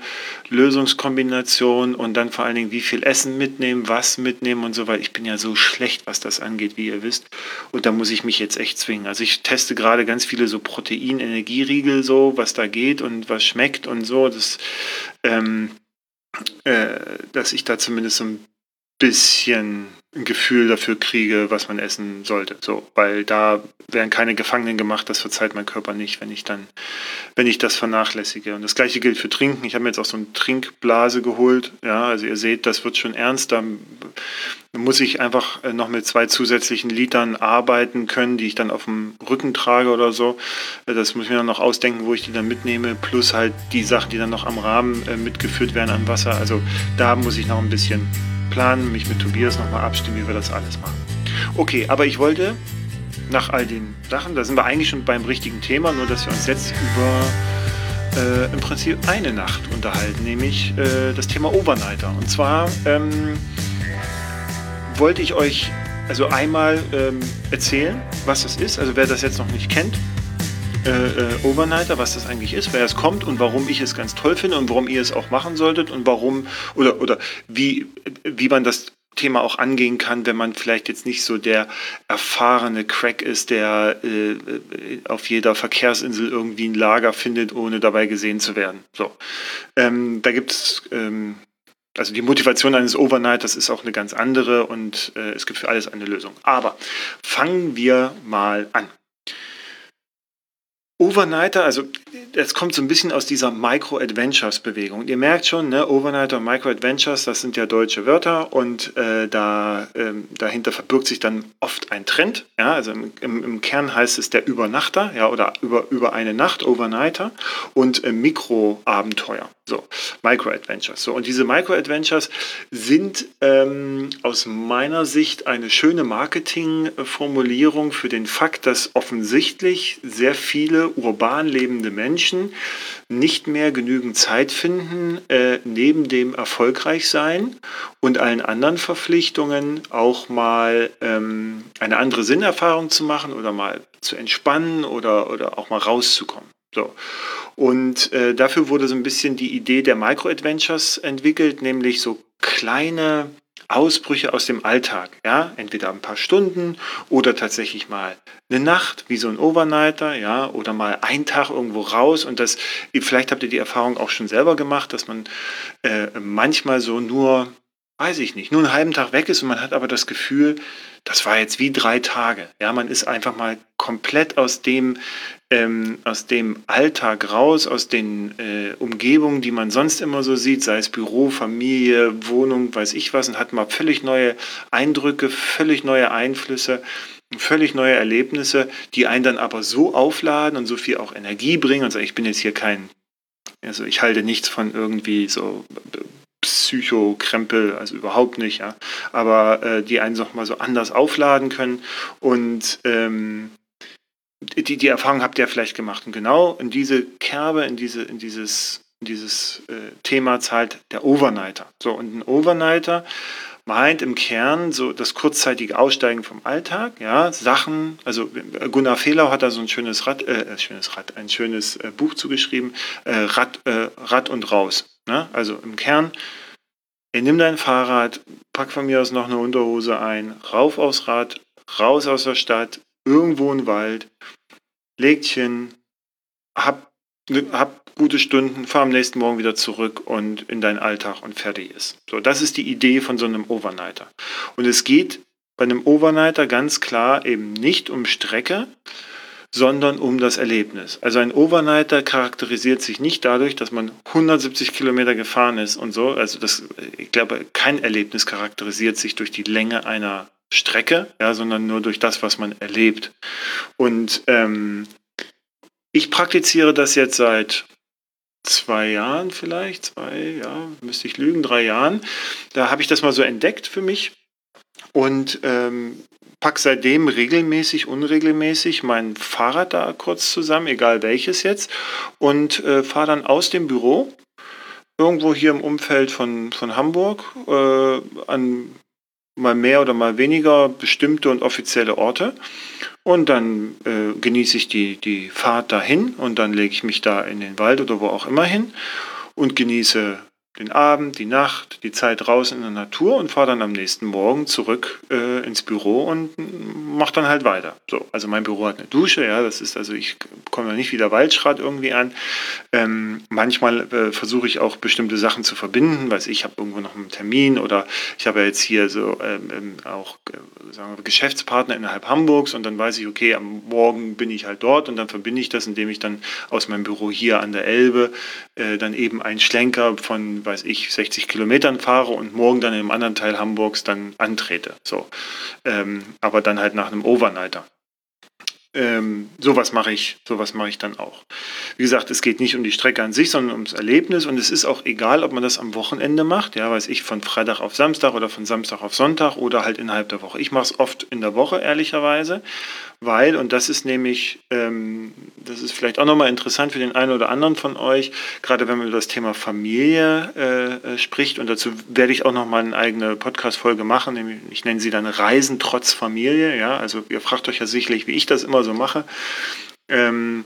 Lösungskombination und dann vor allen Dingen, wie viel Essen mitnehmen, was mitnehmen und so, weil ich bin ja so schlecht, was das angeht, wie ihr wisst. Und da muss ich mich jetzt echt zwingen. Also ich teste gerade ganz viele so Protein-Energieriegel so, was da geht und was schmeckt und so, das, ähm, äh, dass ich da zumindest so ein bisschen ein Gefühl dafür kriege, was man essen sollte. So, weil da werden keine Gefangenen gemacht, das verzeiht mein Körper nicht, wenn ich dann, wenn ich das vernachlässige. Und das gleiche gilt für Trinken. Ich habe mir jetzt auch so eine Trinkblase geholt. Ja, also ihr seht, das wird schon ernst. Da muss ich einfach äh, noch mit zwei zusätzlichen Litern arbeiten können, die ich dann auf dem Rücken trage oder so. Äh, das muss ich mir dann noch ausdenken, wo ich die dann mitnehme, plus halt die Sachen, die dann noch am Rahmen äh, mitgeführt werden an Wasser. Also da muss ich noch ein bisschen planen, mich mit Tobias nochmal abstimmen, wie wir das alles machen. Okay, aber ich wollte nach all den Sachen, da sind wir eigentlich schon beim richtigen Thema, nur dass wir uns jetzt über äh, im Prinzip eine Nacht unterhalten, nämlich äh, das Thema Overnighter. Und zwar ähm, wollte ich euch also einmal ähm, erzählen, was das ist, also wer das jetzt noch nicht kennt. äh, äh, Overnighter, was das eigentlich ist, wer es kommt und warum ich es ganz toll finde und warum ihr es auch machen solltet und warum oder, oder wie, wie man das Thema auch angehen kann, wenn man vielleicht jetzt nicht so der erfahrene Crack ist, der äh, auf jeder Verkehrsinsel irgendwie ein Lager findet, ohne dabei gesehen zu werden. So, ähm, da gibt es ähm, also die Motivation eines Overnight, das ist auch eine ganz andere und äh, es gibt für alles eine Lösung. Aber fangen wir mal an. Overnighter, also das kommt so ein bisschen aus dieser Micro-Adventures-Bewegung. Ihr merkt schon, ne, Overnighter und Micro-Adventures, das sind ja deutsche Wörter und äh, da, ähm, dahinter verbirgt sich dann oft ein Trend. Ja, also im, im, im, Kern heißt es der Übernachter ja, oder über, über eine Nacht, Overnighter und äh, Mikro-Abenteuer. So, Micro-Adventures. So, und diese Micro-Adventures sind ähm, aus meiner Sicht eine schöne Marketingformulierung für den Fakt, dass offensichtlich sehr viele urban lebende Menschen nicht mehr genügend Zeit finden, äh, neben dem Erfolgreichsein und allen anderen Verpflichtungen auch mal ähm, eine andere Sinnerfahrung zu machen oder mal zu entspannen oder, oder auch mal rauszukommen. So. Und äh, dafür wurde so ein bisschen die Idee der Micro-Adventures entwickelt, nämlich so kleine Ausbrüche aus dem Alltag. Ja, entweder ein paar Stunden oder tatsächlich mal eine Nacht, wie so ein Overnighter, ja, oder mal einen Tag irgendwo raus. Und das, vielleicht habt ihr die Erfahrung auch schon selber gemacht, dass man äh, manchmal so nur, weiß ich nicht, nur einen halben Tag weg ist und man hat aber das Gefühl, das war jetzt wie drei Tage. Ja, man ist einfach mal komplett aus dem ähm, aus dem Alltag raus, aus den äh, Umgebungen, die man sonst immer so sieht, sei es Büro, Familie, Wohnung, weiß ich was, und hat mal völlig neue Eindrücke, völlig neue Einflüsse, völlig neue Erlebnisse, die einen dann aber so aufladen und so viel auch Energie bringen und sagen, ich bin jetzt hier kein, also ich halte nichts von irgendwie so Psychokrempel, also überhaupt nicht, ja. Aber äh, die einen noch mal so anders aufladen können und ähm, die, die Erfahrung habt ihr vielleicht gemacht. Und genau in diese Kerbe, in, diese, in dieses, in dieses äh, Thema zahlt der Overnighter. So, und ein Overnighter meint im Kern so das kurzzeitige Aussteigen vom Alltag, ja, Sachen, also Gunnar Fehlau hat da so ein schönes Rad, äh, äh schönes Rad, ein schönes äh, Buch zugeschrieben, äh, Rad, äh, Rad und raus. Ne? Also im Kern, ey, nimm dein Fahrrad, pack von mir aus noch eine Unterhose ein, rauf aufs Rad, raus aus der Stadt, irgendwo im Wald, Lädchen, hab, hab gute Stunden, fahr am nächsten Morgen wieder zurück und in deinen Alltag und fertig ist. So, das ist die Idee von so einem Overnighter. Und es geht bei einem Overnighter ganz klar eben nicht um Strecke, sondern um das Erlebnis. Also ein Overnighter charakterisiert sich nicht dadurch, dass man 170 Kilometer gefahren ist und so. Also das, ich glaube, kein Erlebnis charakterisiert sich durch die Länge einer Strecke, ja, sondern nur durch das, was man erlebt. Und ähm, ich praktiziere das jetzt seit zwei Jahren vielleicht, zwei, ja, müsste ich lügen, drei Jahren. Da habe ich das mal so entdeckt für mich und ähm, pack seitdem regelmäßig, unregelmäßig mein Fahrrad da kurz zusammen, egal welches jetzt, und äh, fahre dann aus dem Büro irgendwo hier im Umfeld von, von Hamburg äh, an mal mehr oder mal weniger bestimmte und offizielle Orte. Und dann äh, genieße ich die, die Fahrt dahin und dann lege ich mich da in den Wald oder wo auch immer hin und genieße den Abend, die Nacht, die Zeit draußen in der Natur und fahre dann am nächsten Morgen zurück äh, ins Büro und mache dann halt weiter. So, also mein Büro hat eine Dusche, ja, das ist also ich komme da nicht wieder Waldschrat irgendwie an. Ähm, manchmal äh, versuche ich auch bestimmte Sachen zu verbinden, weil ich habe irgendwo noch einen Termin oder ich habe ja jetzt hier so ähm, ähm, auch äh, sagen wir, Geschäftspartner innerhalb Hamburgs und dann weiß ich, okay, am Morgen bin ich halt dort und dann verbinde ich das, indem ich dann aus meinem Büro hier an der Elbe äh, dann eben einen Schlenker von weiß ich, 60 Kilometern fahre und morgen dann in einem anderen Teil Hamburgs dann antrete. So. Ähm, aber dann halt nach einem Overnighter. Ähm, sowas mache ich, sowas mache ich dann auch. Wie gesagt, es geht nicht um die Strecke an sich, sondern ums Erlebnis und es ist auch egal, ob man das am Wochenende macht, ja, weiß ich, von Freitag auf Samstag oder von Samstag auf Sonntag oder halt innerhalb der Woche. Ich mache es oft in der Woche, ehrlicherweise, weil, und das ist nämlich, ähm, das ist vielleicht auch nochmal interessant für den einen oder anderen von euch, gerade wenn man über das Thema Familie äh, äh spricht, und dazu werde ich auch nochmal eine eigene Podcast-Folge machen, nämlich, ich nenne sie dann Reisen trotz Familie, ja, also ihr fragt euch ja sicherlich, wie ich das immer so mache. Ähm,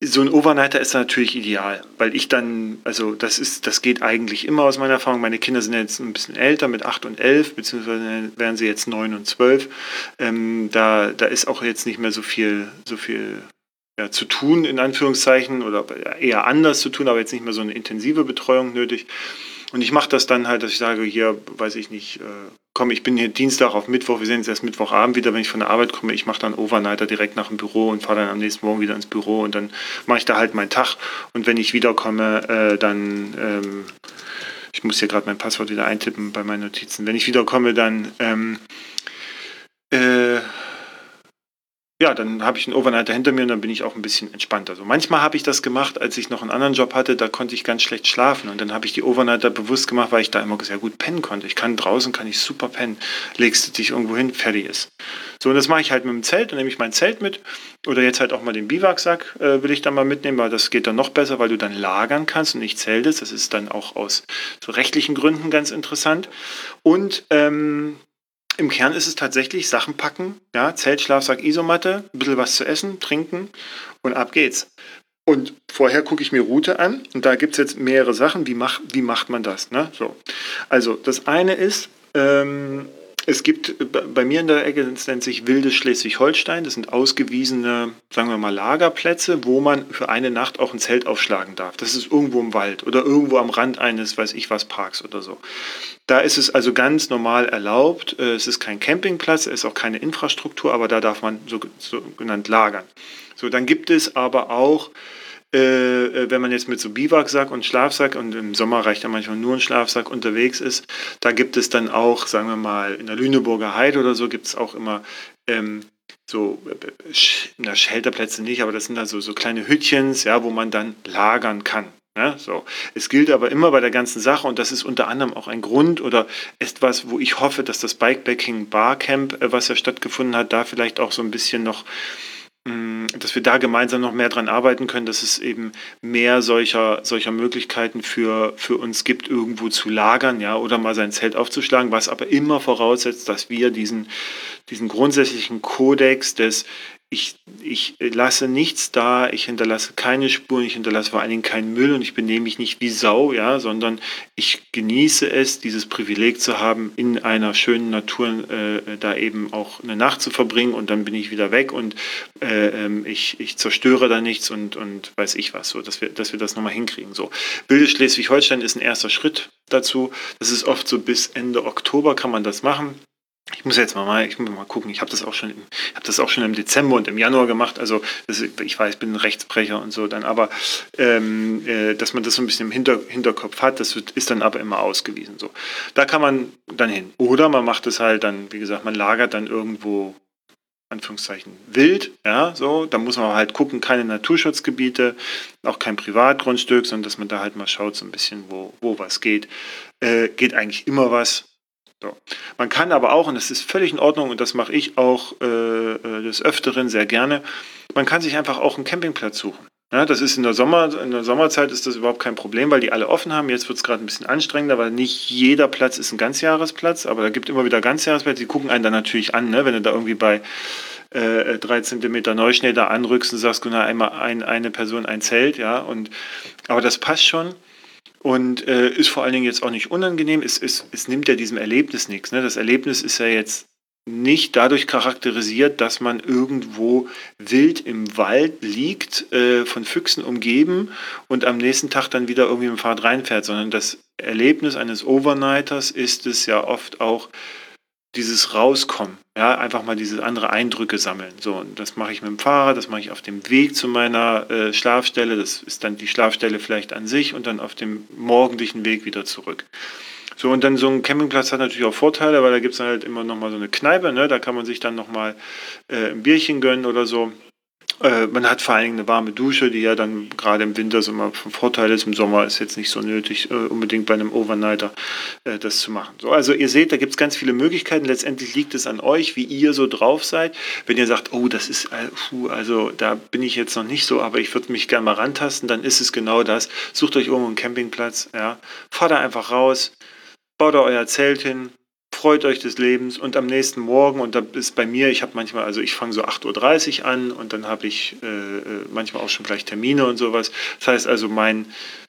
so ein Overnighter ist natürlich ideal, weil ich dann, also das ist, das geht eigentlich immer aus meiner Erfahrung. Meine Kinder sind jetzt ein bisschen älter, mit 8 und 11, beziehungsweise werden sie jetzt 9 und 12. Ähm, da, da ist auch jetzt nicht mehr so viel, so viel ja, zu tun, in Anführungszeichen, oder eher anders zu tun, aber jetzt nicht mehr so eine intensive Betreuung nötig. Und ich mache das dann halt, dass ich sage, hier, weiß ich nicht, äh, komm, ich bin hier Dienstag auf Mittwoch, wir sehen uns erst Mittwochabend wieder, wenn ich von der Arbeit komme, ich mache dann Overnighter direkt nach dem Büro und fahre dann am nächsten Morgen wieder ins Büro und dann mache ich da halt meinen Tag. Und wenn ich wiederkomme, äh, dann, ähm, ich muss hier gerade mein Passwort wieder eintippen bei meinen Notizen, wenn ich wiederkomme, dann ähm, äh, ja, dann habe ich einen Overnighter hinter mir und dann bin ich auch ein bisschen entspannter. Also manchmal habe ich das gemacht, als ich noch einen anderen Job hatte, da konnte ich ganz schlecht schlafen und dann habe ich die Overnighter bewusst gemacht, weil ich da immer sehr gut pennen konnte. Ich kann draußen, kann ich super pennen. Legst du dich irgendwo hin, fertig ist. So, und das mache ich halt mit dem Zelt, dann nehme ich mein Zelt mit oder jetzt halt auch mal den Biwaksack äh, will ich dann mal mitnehmen, weil das geht dann noch besser, weil du dann lagern kannst und nicht zeltest. Das ist dann auch aus so rechtlichen Gründen ganz interessant. Und ähm, im Kern ist es tatsächlich Sachen packen, ja, Zelt, Schlafsack, Isomatte, ein bisschen was zu essen, trinken und ab geht's. Und vorher gucke ich mir Route an und da gibt es jetzt mehrere Sachen. Wie, mach, wie macht man das? Ne? So. Also das eine ist, ähm, es gibt bei mir in der Ecke, das nennt sich Wildes Schleswig-Holstein. Das sind ausgewiesene, sagen wir mal, Lagerplätze, wo man für eine Nacht auch ein Zelt aufschlagen darf. Das ist irgendwo im Wald oder irgendwo am Rand eines, weiß ich was, Parks oder so. Da ist es also ganz normal erlaubt. Äh, es ist kein Campingplatz, es ist auch keine Infrastruktur, aber da darf man so, so genannt lagern. So, dann gibt es aber auch äh, äh, wenn man jetzt mit so Biwaksack und Schlafsack und im Sommer reicht ja manchmal nur ein Schlafsack unterwegs ist, da gibt es dann auch, sagen wir mal, in der Lüneburger Heide oder so gibt es auch immer ähm, so, äh, na, Shelterplätze nicht, aber das sind da so, so kleine Hütchens, ja, wo man dann lagern kann. Ne, so. Es gilt aber immer bei der ganzen Sache und das ist unter anderem auch ein Grund oder etwas, wo ich hoffe, dass das Bikepacking Barcamp, was ja stattgefunden hat, da vielleicht auch so ein bisschen noch dass wir da gemeinsam noch mehr dran arbeiten können, dass es eben mehr solcher, solcher Möglichkeiten für, für uns gibt, irgendwo zu lagern, ja, oder mal sein Zelt aufzuschlagen, was aber immer voraussetzt, dass wir diesen, diesen grundsätzlichen Kodex des ich, ich lasse nichts da, ich hinterlasse keine Spuren, ich hinterlasse vor allen Dingen keinen Müll und ich benehme mich nicht wie Sau, ja, sondern ich genieße es, dieses Privileg zu haben, in einer schönen Natur äh, da eben auch eine Nacht zu verbringen und dann bin ich wieder weg und äh, ähm, ich, ich zerstöre da nichts und, und weiß ich was, so, dass wir, dass wir das nochmal hinkriegen. So. Bilde Schleswig-Holstein ist ein erster Schritt dazu. Das ist oft so bis Ende Oktober kann man das machen. Ich muss jetzt mal, ich muss mal gucken. Ich habe das auch schon, im, das auch schon im Dezember und im Januar gemacht. Also das, ich weiß, ich bin ein Rechtsbrecher und so dann, aber ähm, äh, dass man das so ein bisschen im Hinter, Hinterkopf hat, das wird, ist dann aber immer ausgewiesen. So, da kann man dann hin. Oder man macht es halt dann, wie gesagt, man lagert dann irgendwo Anführungszeichen wild, ja, so, da muss man halt gucken, keine Naturschutzgebiete, auch kein Privatgrundstück, sondern dass man da halt mal schaut, so ein bisschen, wo, wo was geht. Äh, geht eigentlich immer was, so. Man kann aber auch, und das ist völlig in Ordnung, und das mache ich auch äh, äh, des Öfteren sehr gerne, man kann sich einfach auch einen Campingplatz suchen. Ja, das ist in der, Sommer, in der Sommerzeit ist das überhaupt kein Problem, weil die alle offen haben. Jetzt wird es gerade ein bisschen anstrengender, weil nicht jeder Platz ist ein Ganzjahresplatz, aber da gibt immer wieder Ganzjahresplätze. Die gucken einen dann natürlich an, ne? wenn du da irgendwie bei äh, 3 cm Neuschnee da anrückst und sagst, na, einmal ein, eine Person ein Zelt, ja. Und, aber das passt schon und äh, ist vor allen Dingen jetzt auch nicht unangenehm. Es, es, es nimmt ja diesem Erlebnis nichts. Ne? Das Erlebnis ist ja jetzt nicht dadurch charakterisiert, dass man irgendwo wild im Wald liegt, äh, von Füchsen umgeben und am nächsten Tag dann wieder irgendwie im Fahrrad reinfährt, sondern das Erlebnis eines Overnighters ist es ja oft auch, dieses Rauskommen, ja, einfach mal diese andere Eindrücke sammeln. So, und das mache ich mit dem Fahrrad, das mache ich auf dem Weg zu meiner äh, Schlafstelle, das ist dann die Schlafstelle vielleicht an sich und dann auf dem morgendlichen Weg wieder zurück. So, und dann so ein Campingplatz hat natürlich auch Vorteile, weil da gibt es halt immer nochmal so eine Kneipe, ne? da kann man sich dann nochmal äh, ein Bierchen gönnen oder so. Äh, man hat vor allen Dingen eine warme Dusche, die ja dann gerade im Winter so mal von Vorteil ist. Im Sommer ist jetzt nicht so nötig, äh, unbedingt bei einem Overnighter äh, das zu machen. So, also ihr seht, da gibt es ganz viele Möglichkeiten. Letztendlich liegt es an euch, wie ihr so drauf seid. Wenn ihr sagt, oh, das ist, puh, also da bin ich jetzt noch nicht so, aber ich würde mich gerne mal rantasten, dann ist es genau das. Sucht euch irgendwo einen Campingplatz, ja, fahrt da einfach raus, baut da euer Zelt hin, freut euch des Lebens und am nächsten Morgen, und da ist bei mir, ich habe manchmal, also ich fange so 8.30 Uhr an und dann habe ich äh, äh, manchmal auch schon gleich Termine und sowas. Das heißt also, mein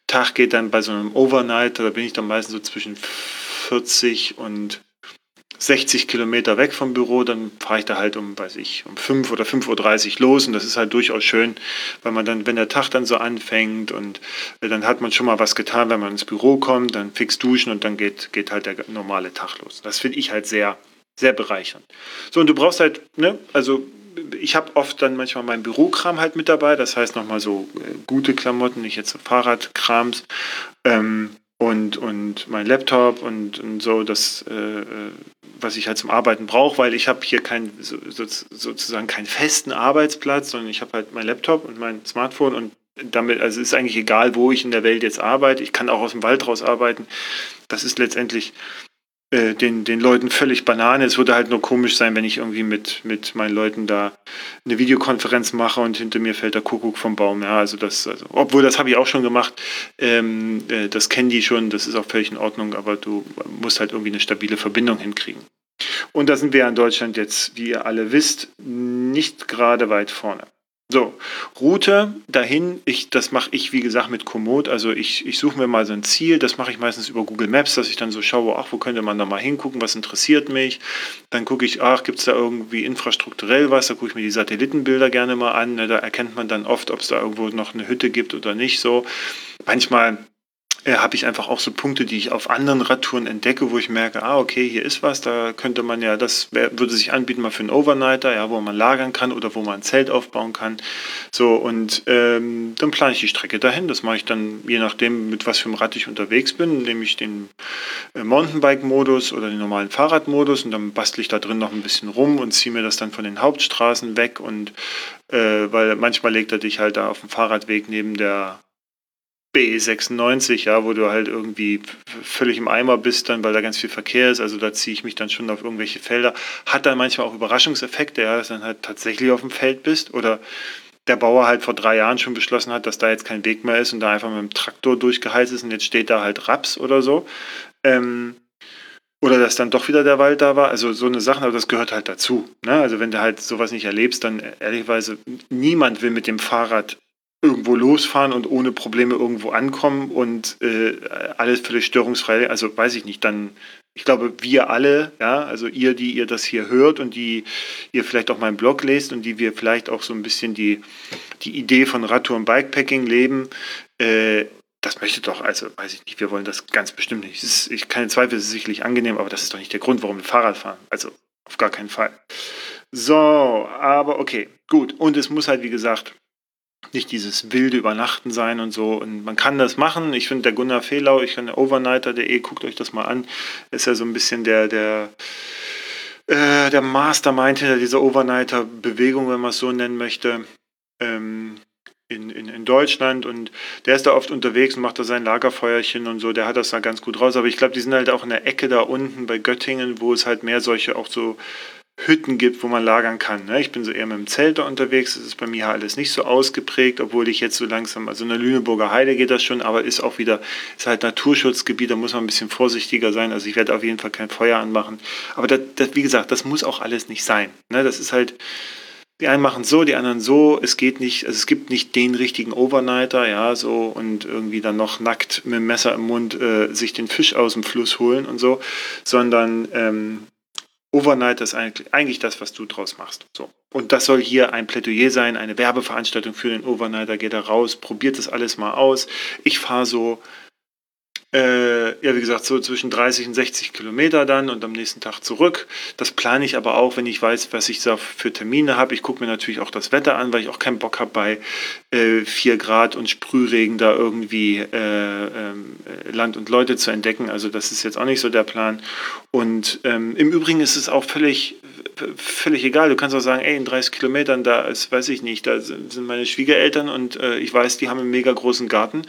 Tag geht dann bei so einem Overnight, da bin ich dann meistens so zwischen 40 und 60 Kilometer weg vom Büro, dann fahre ich da halt um, weiß ich, um 5 oder 5.30 Uhr los und das ist halt durchaus schön, weil man dann, wenn der Tag dann so anfängt und äh, dann hat man schon mal was getan, wenn man ins Büro kommt, dann fix duschen und dann geht, geht halt der normale Tag los. Das finde ich halt sehr, sehr bereichernd. So, und du brauchst halt, ne, also ich habe oft dann manchmal meinen Bürokram halt mit dabei, das heißt nochmal so äh, gute Klamotten, nicht jetzt so Fahrradkrams. Ähm, und, und mein Laptop und, und so, das, äh, äh was ich halt zum Arbeiten brauche, weil ich habe hier kein, so, sozusagen keinen festen Arbeitsplatz, sondern ich habe halt mein Laptop und mein Smartphone und damit, also ist eigentlich egal, wo ich in der Welt jetzt arbeite. Ich kann auch aus dem Wald raus arbeiten. Das ist letztendlich äh, den, den Leuten völlig Banane. Es würde halt nur komisch sein, wenn ich irgendwie mit, mit meinen Leuten da eine Videokonferenz mache und hinter mir fällt der Kuckuck vom Baum. Ja, also das, also, obwohl das habe ich auch schon gemacht. Ähm, äh, das kennen die schon, das ist auch völlig in Ordnung, aber du musst halt irgendwie eine stabile Verbindung hinkriegen. Und da sind wir in Deutschland jetzt, wie ihr alle wisst, nicht gerade weit vorne. So, Route dahin, ich, das mache ich wie gesagt mit Komoot. Also ich, ich suche mir mal so ein Ziel, das mache ich meistens über Google Maps, dass ich dann so schaue, ach, wo könnte man da mal hingucken, was interessiert mich. Dann gucke ich, ach, gibt es da irgendwie infrastrukturell was, da gucke ich mir die Satellitenbilder gerne mal an. Ne, da erkennt man dann oft, ob es da irgendwo noch eine Hütte gibt oder nicht so. Manchmal äh, habe ich einfach auch so Punkte, die ich auf anderen Radtouren entdecke, wo ich merke, ah, okay, hier ist was, da könnte man ja, das würde sich anbieten mal für einen Overnighter, ja, wo man lagern kann oder wo man ein Zelt aufbauen kann. So, und ähm, dann plane ich die Strecke dahin. Das mache ich dann, je nachdem, mit was für einem Rad ich unterwegs bin, nehme ich den äh, Mountainbike-Modus oder den normalen Fahrradmodus und dann bastle ich da drin noch ein bisschen rum und ziehe mir das dann von den Hauptstraßen weg und äh, weil manchmal legt er dich halt da auf dem Fahrradweg neben der B96, ja, wo du halt irgendwie völlig im Eimer bist, dann, weil da ganz viel Verkehr ist. Also da ziehe ich mich dann schon auf irgendwelche Felder. Hat dann manchmal auch Überraschungseffekte, ja, dass dann halt tatsächlich auf dem Feld bist oder der Bauer halt vor drei Jahren schon beschlossen hat, dass da jetzt kein Weg mehr ist und da einfach mit dem Traktor durchgeheizt ist und jetzt steht da halt Raps oder so. Ähm, oder dass dann doch wieder der Wald da war. Also so eine Sache, aber das gehört halt dazu. Ne? Also wenn du halt sowas nicht erlebst, dann ehrlicherweise, niemand will mit dem Fahrrad irgendwo losfahren und ohne Probleme irgendwo ankommen und äh, alles völlig störungsfrei. Also weiß ich nicht, dann, ich glaube, wir alle, ja, also ihr, die ihr das hier hört und die ihr vielleicht auch meinen Blog lest und die wir vielleicht auch so ein bisschen die, die Idee von Radtour und Bikepacking leben, äh, das möchte doch, also weiß ich nicht, wir wollen das ganz bestimmt nicht. Ist, ich keine Zweifel, es ist sicherlich angenehm, aber das ist doch nicht der Grund, warum wir Fahrrad fahren. Also auf gar keinen Fall. So, aber okay, gut. Und es muss halt, wie gesagt, nicht dieses wilde Übernachten sein und so. Und man kann das machen. Ich finde, der Gunnar Fehlau, ich der Overnighter.de, guckt euch das mal an, ist ja so ein bisschen der, der, äh, der Mastermind hinter dieser Overnighter-Bewegung, wenn man es so nennen möchte. Ähm, in, in, in Deutschland und der ist da oft unterwegs und macht da sein Lagerfeuerchen und so, der hat das da ganz gut raus. Aber ich glaube, die sind halt auch in der Ecke da unten bei Göttingen, wo es halt mehr solche auch so Hütten gibt, wo man lagern kann. Ne? Ich bin so eher mit dem Zelt da unterwegs. Das ist bei mir alles nicht so ausgeprägt, obwohl ich jetzt so langsam, also in der Lüneburger Heide geht das schon, aber ist auch wieder, ist halt Naturschutzgebiet, da muss man ein bisschen vorsichtiger sein. Also ich werde auf jeden Fall kein Feuer anmachen. Aber das, das, wie gesagt, das muss auch alles nicht sein. Ne? Das ist halt, die einen machen so, die anderen so. Es geht nicht, also es gibt nicht den richtigen Overnighter, ja, so und irgendwie dann noch nackt mit dem Messer im Mund äh, sich den Fisch aus dem Fluss holen und so, sondern ähm, Overnight ist eigentlich das, was du draus machst. So. Und das soll hier ein Plädoyer sein, eine Werbeveranstaltung für den Overnighter. Geht da raus, probiert das alles mal aus. Ich fahre so äh, ja, wie gesagt, so zwischen 30 und 60 Kilometer dann und am nächsten Tag zurück. Das plane ich aber auch, wenn ich weiß, was ich da für Termine habe. Ich gucke mir natürlich auch das Wetter an, weil ich auch keinen Bock habe, bei äh, 4 Grad und Sprühregen da irgendwie äh, ähm, Land und Leute zu entdecken. Also das ist jetzt auch nicht so der Plan. Und ähm, im Übrigen ist es auch völlig, völlig egal. Du kannst auch sagen, ey, in 30 Kilometern, da ist, weiß ich nicht, da sind meine Schwiegereltern und äh, ich weiß, die haben einen mega großen Garten.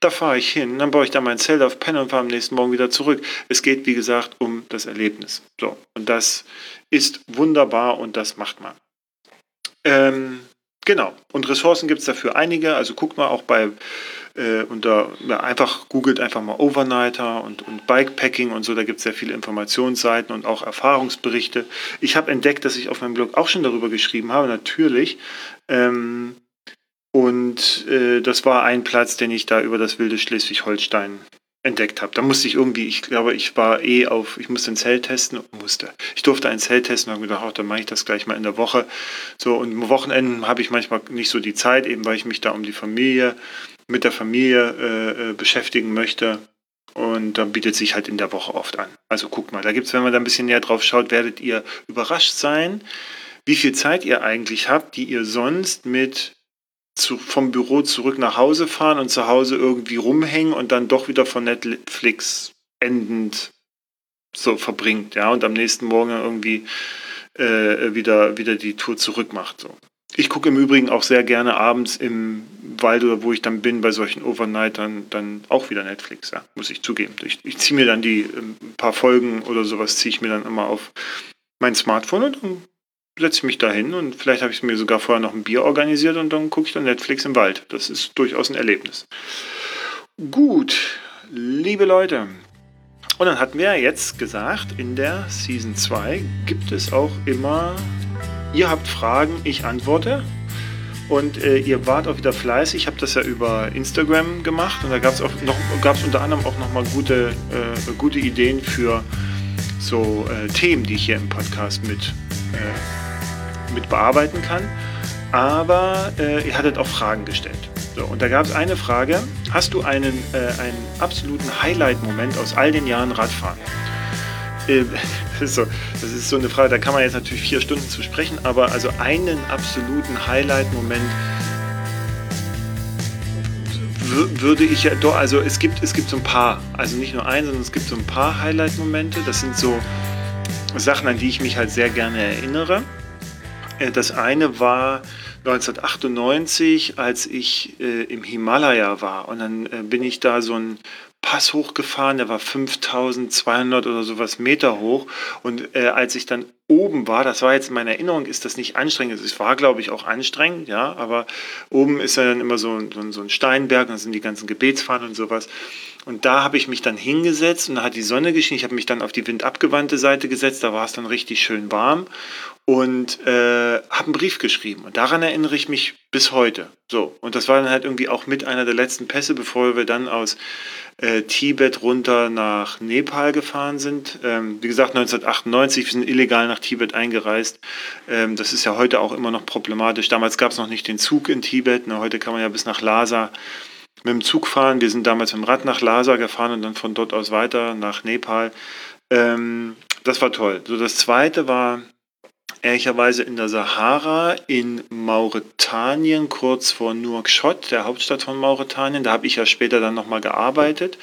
Da fahre ich hin, dann baue ich da mein Zelt auf Penne und fahre am nächsten Morgen wieder zurück. Es geht, wie gesagt, um das Erlebnis. So, und das ist wunderbar und das macht man. Ähm, Genau. Und Ressourcen gibt es dafür einige. Also guckt mal auch bei äh, unter ja, einfach googelt einfach mal Overnighter und, und Bikepacking und so. Da gibt es sehr viele Informationsseiten und auch Erfahrungsberichte. Ich habe entdeckt, dass ich auf meinem Blog auch schon darüber geschrieben habe, natürlich. Ähm, und äh, das war ein Platz, den ich da über das wilde Schleswig-Holstein entdeckt habe. Da musste ich irgendwie, ich glaube, ich war eh auf, ich musste ein Zelt testen und musste. Ich durfte ein Zelt testen und habe gedacht, ach, dann mache ich das gleich mal in der Woche. So, und am Wochenenden habe ich manchmal nicht so die Zeit, eben weil ich mich da um die Familie, mit der Familie äh, äh, beschäftigen möchte. Und dann bietet sich halt in der Woche oft an. Also guckt mal, da gibt es, wenn man da ein bisschen näher drauf schaut, werdet ihr überrascht sein, wie viel Zeit ihr eigentlich habt, die ihr sonst mit zu, vom Büro zurück nach Hause fahren und zu Hause irgendwie rumhängen und dann doch wieder von Netflix endend so verbringt, ja, und am nächsten Morgen irgendwie äh, wieder, wieder die Tour zurück macht. So. Ich gucke im Übrigen auch sehr gerne abends im Wald oder wo ich dann bin, bei solchen Overnightern, dann auch wieder Netflix, ja, muss ich zugeben. Ich, ich ziehe mir dann die ein ähm, paar Folgen oder sowas, ziehe ich mir dann immer auf mein Smartphone und dann setze ich mich da hin und vielleicht habe ich mir sogar vorher noch ein Bier organisiert und dann gucke ich dann Netflix im Wald. Das ist durchaus ein Erlebnis. Gut, liebe Leute. Und dann hatten wir jetzt gesagt, in der Season 2 gibt es auch immer, ihr habt Fragen, ich antworte. Und äh, ihr wart auch wieder fleißig. Ich habe das ja über Instagram gemacht und da gab es auch noch, gab unter anderem auch nochmal gute, äh, gute Ideen für so äh, Themen, die ich hier im Podcast mit äh, mit bearbeiten kann. Aber äh, ihr hattet auch Fragen gestellt. So, und da gab es eine Frage: Hast du einen, äh, einen absoluten Highlight-Moment aus all den Jahren Radfahren? Äh, das, <laughs> ist so, das ist so eine Frage, da kann man jetzt natürlich vier Stunden zu sprechen, aber also einen absoluten Highlight-Moment würde ich ja doch, also es gibt, es gibt so ein paar, also nicht nur einen, sondern es gibt so ein paar Highlight-Momente. Das sind so Sachen, an die ich mich halt sehr gerne erinnere. Äh, das eine war 1998, als ich äh, im Himalaya war. Und dann äh, bin ich da so einen Pass hochgefahren, der war 5200 oder sowas Meter hoch. Und äh, als ich dann oben war, das war jetzt in meiner Erinnerung, ist das nicht anstrengend. Es war, glaube ich, auch anstrengend, ja, aber oben ist ja dann immer so, so, so ein Steinberg dann sind die ganzen Gebetsfahnen und sowas. Und da habe ich mich dann hingesetzt und da hat die Sonne geschienen. Ich habe mich dann auf die windabgewandte Seite gesetzt, da war es dann richtig schön warm und äh, habe einen Brief geschrieben. Und daran erinnere ich mich bis heute. So, und das war dann halt irgendwie auch mit einer der letzten Pässe, bevor wir dann aus äh, Tibet runter nach Nepal gefahren sind. Ähm, wie gesagt, 1998, wir sind illegal nach Tibet eingereist. Ähm, das ist ja heute auch immer noch problematisch. Damals gab es noch nicht den Zug in Tibet. Ne? Heute kann man ja bis nach Lhasa mit dem Zug fahren. Wir sind damals mit dem Rad nach Lhasa gefahren und dann von dort aus weiter nach Nepal. Ähm, das war toll. So, das zweite war ehrlicherweise in der Sahara in Mauretanien, kurz vor Nouakchott, der Hauptstadt von Mauretanien. Da habe ich ja später dann nochmal gearbeitet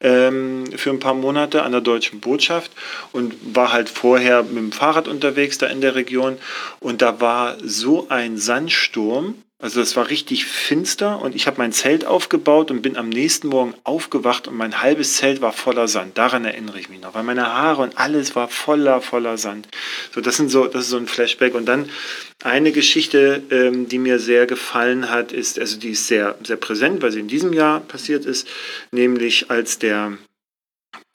ähm, für ein paar Monate an der deutschen Botschaft und war halt vorher mit dem Fahrrad unterwegs da in der Region. Und da war so ein Sandsturm, also das war richtig finster und ich habe mein Zelt aufgebaut und bin am nächsten Morgen aufgewacht und mein halbes Zelt war voller Sand. Daran erinnere ich mich noch, weil meine Haare und alles war voller, voller Sand. So, das sind so, das ist so ein Flashback. Und dann eine Geschichte, ähm, die mir sehr gefallen hat, ist, also die ist sehr, sehr präsent, weil sie in diesem Jahr passiert ist, nämlich als der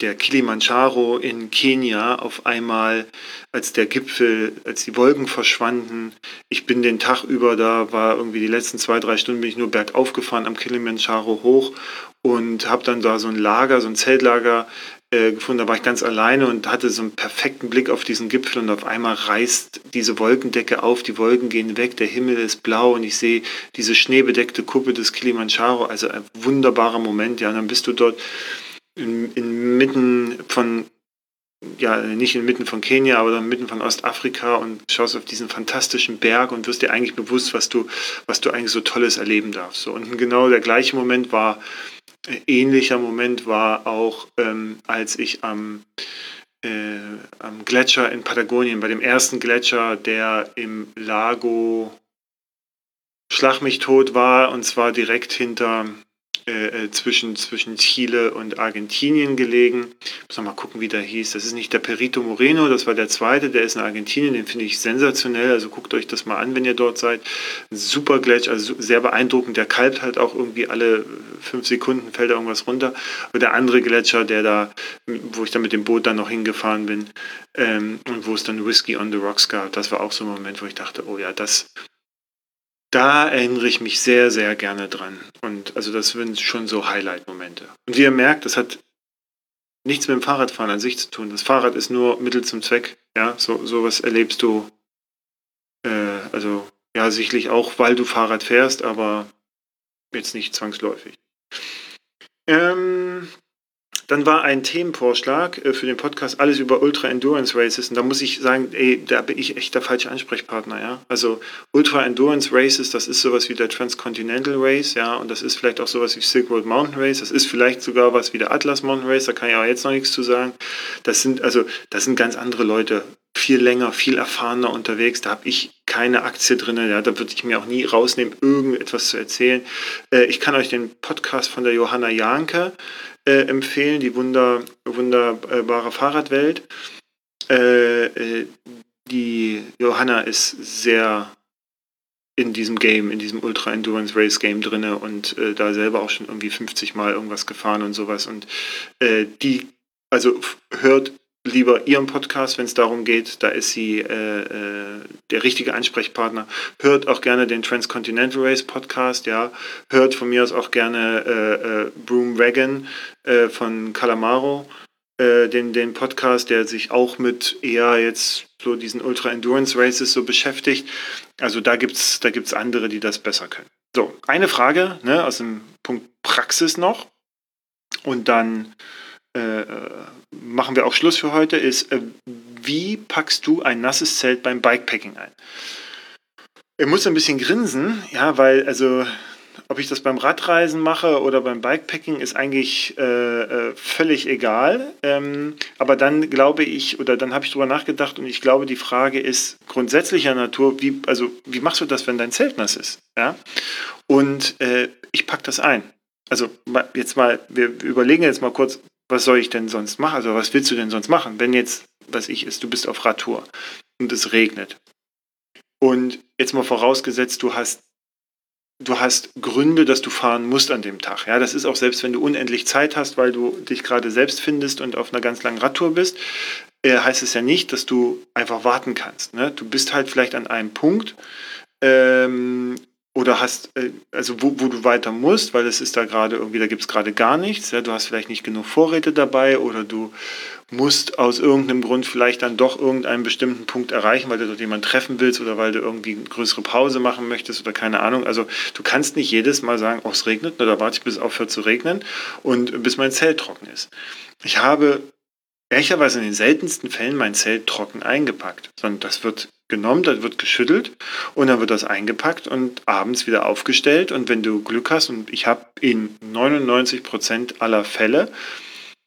der Kilimanjaro in Kenia auf einmal, als der Gipfel, als die Wolken verschwanden. Ich bin den Tag über da, war irgendwie die letzten zwei, drei Stunden bin ich nur bergauf gefahren am Kilimanjaro hoch und habe dann da so ein Lager, so ein Zeltlager äh, gefunden. Da war ich ganz alleine und hatte so einen perfekten Blick auf diesen Gipfel und auf einmal reißt diese Wolkendecke auf, die Wolken gehen weg, der Himmel ist blau und ich sehe diese schneebedeckte Kuppe des Kilimanjaro. Also ein wunderbarer Moment, ja. Und dann bist du dort in, inmitten von, ja, nicht inmitten von Kenia, aber inmitten von Ostafrika und schaust auf diesen fantastischen Berg und wirst dir eigentlich bewusst, was du, was du eigentlich so Tolles erleben darfst. So. Und genau der gleiche Moment war, äh, ähnlicher Moment war auch, ähm, als ich am, äh, am Gletscher in Patagonien, bei dem ersten Gletscher, der im Lago Schlag mich tot war, und zwar direkt hinter äh, äh, zwischen, zwischen Chile und Argentinien gelegen. Muss noch mal gucken, wie der hieß. Das ist nicht der Perito Moreno, das war der zweite, der ist in Argentinien, den finde ich sensationell. Also guckt euch das mal an, wenn ihr dort seid. Super Gletscher, also sehr beeindruckend. Der kalbt halt auch irgendwie alle fünf Sekunden, fällt da irgendwas runter. Und der andere Gletscher, der da, wo ich dann mit dem Boot dann noch hingefahren bin ähm, und wo es dann Whiskey on the Rocks gab, das war auch so ein Moment, wo ich dachte, oh ja, das, da erinnere ich mich sehr, sehr gerne dran. Und also das sind schon so Highlight-Momente. Und wie ihr merkt, das hat nichts mit dem Fahrradfahren an sich zu tun. Das Fahrrad ist nur Mittel zum Zweck. Ja, so sowas erlebst du. Äh, also ja, sicherlich auch, weil du Fahrrad fährst, aber jetzt nicht zwangsläufig. Ähm, dann war ein Themenvorschlag äh, für den Podcast alles über Ultra Endurance Races. Und da muss ich sagen, ey, da bin ich echt der falsche Ansprechpartner, ja. Also Ultra Endurance Races, das ist sowas wie der Transcontinental Race, ja, und das ist vielleicht auch sowas wie Silk Road Mountain Race, das ist vielleicht sogar was wie der Atlas Mountain Race, da kann ich auch jetzt noch nichts zu sagen. Das sind, also, das sind ganz andere Leute, viel länger, viel erfahrener unterwegs. Da habe ich keine Aktie drin. Ja, da würde ich mir auch nie rausnehmen, irgendetwas zu erzählen. Äh, ich kann euch den Podcast von der Johanna Janke äh, empfehlen, die wunder, wunderbare Fahrradwelt. Äh, äh, die Johanna ist sehr in diesem Game, in diesem Ultra Endurance Race Game drinne und äh, da selber auch schon irgendwie 50 Mal irgendwas gefahren und sowas. Und äh, die, also hört lieber ihren Podcast, wenn es darum geht. Da ist sie äh, äh, der richtige Ansprechpartner. Hört auch gerne den Transcontinental Race Podcast, ja. Hört von mir aus auch gerne äh, äh, Broom Wagon äh, von Calamaro, äh, den, den Podcast, der sich auch mit eher jetzt so diesen Ultra Endurance Races so beschäftigt. Also da gibt es da gibt's andere, die das besser können. So, eine Frage ne, aus dem Punkt Praxis noch. Und dann äh, machen wir auch Schluss für heute, ist, äh, wie packst du ein nasses Zelt beim Bikepacking ein? Ich muss ein bisschen grinsen, ja, weil, also, ob ich das beim Radreisen mache oder beim Bikepacking, ist eigentlich äh, äh, völlig egal. Ähm, aber dann glaube ich, oder dann habe ich drüber nachgedacht und ich glaube, die Frage ist grundsätzlicher Natur, wie, also, wie machst du das, wenn dein Zelt nass ist? Ja? Und äh, ich packe das ein. Also jetzt mal, wir überlegen jetzt mal kurz, was soll ich denn sonst machen? Also was willst du denn sonst machen, wenn jetzt, was ich ist, du bist auf Radtour und es regnet. Und jetzt mal vorausgesetzt, du hast du hast Gründe, dass du fahren musst an dem Tag. Ja, das ist auch selbst, wenn du unendlich Zeit hast, weil du dich gerade selbst findest und auf einer ganz langen Radtour bist, äh, heißt es ja nicht, dass du einfach warten kannst. Ne? Du bist halt vielleicht an einem Punkt, ähm, oder hast, äh, also wo, wo du weiter musst, weil es ist da gerade irgendwie, da gibt es gerade gar nichts, ja, du hast vielleicht nicht genug Vorräte dabei oder du musst aus irgendeinem Grund vielleicht dann doch irgendeinen bestimmten Punkt erreichen, weil du dort jemanden treffen willst oder weil du irgendwie eine größere Pause machen möchtest oder keine Ahnung. Also du kannst nicht jedes Mal sagen, oh, es regnet, oder warte ich, bis es aufhört zu regnen und bis mein Zelt trocken ist. Ich habe ehrlicherweise in den seltensten Fällen mein Zelt trocken eingepackt, sondern das wird genommen, das wird geschüttelt und dann wird das eingepackt und abends wieder aufgestellt. Und wenn du Glück hast, und ich habe in 99 Prozent aller Fälle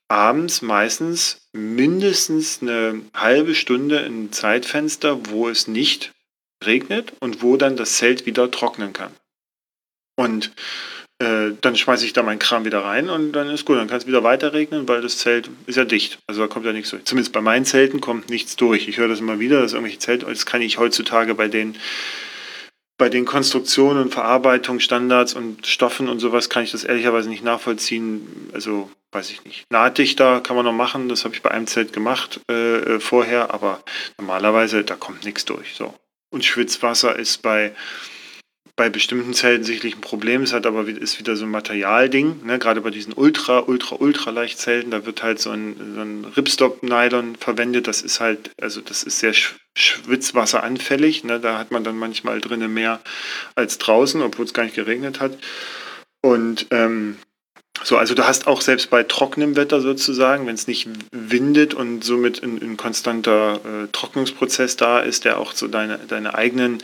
abends meistens mindestens eine halbe Stunde ein Zeitfenster, wo es nicht regnet und wo dann das Zelt wieder trocknen kann. Und äh, dann schmeiße ich da meinen Kram wieder rein und dann ist gut. Dann kann es wieder weiter regnen, weil das Zelt ist ja dicht. Also da kommt ja nichts durch. Zumindest bei meinen Zelten kommt nichts durch. Ich höre das immer wieder, dass irgendwelche Zelte, das kann ich heutzutage bei den bei den Konstruktionen und Verarbeitungsstandards und Stoffen und sowas kann ich das ehrlicherweise nicht nachvollziehen. Also weiß ich nicht. Nahtdichter kann man noch machen, das habe ich bei einem Zelt gemacht äh, äh vorher, aber normalerweise da kommt nichts durch. So. Und Schwitzwasser ist bei bei bestimmten Zelten sicherlich ein Problem. Es hat aber ist wieder so ein Materialding. Ne? Gerade bei diesen ultra, ultra, ultra leicht Zelten, da wird halt so ein, so ein Ripstop-Nylon verwendet. Das ist halt, also das ist sehr schwitzwasseranfällig. Ne? Da hat man dann manchmal drinnen mehr als draußen, obwohl es gar nicht geregnet hat. Und ähm, so, also du hast auch selbst bei trockenem Wetter sozusagen, wenn es nicht windet und somit ein, ein konstanter äh, Trocknungsprozess da ist, der auch so deine, deine eigenen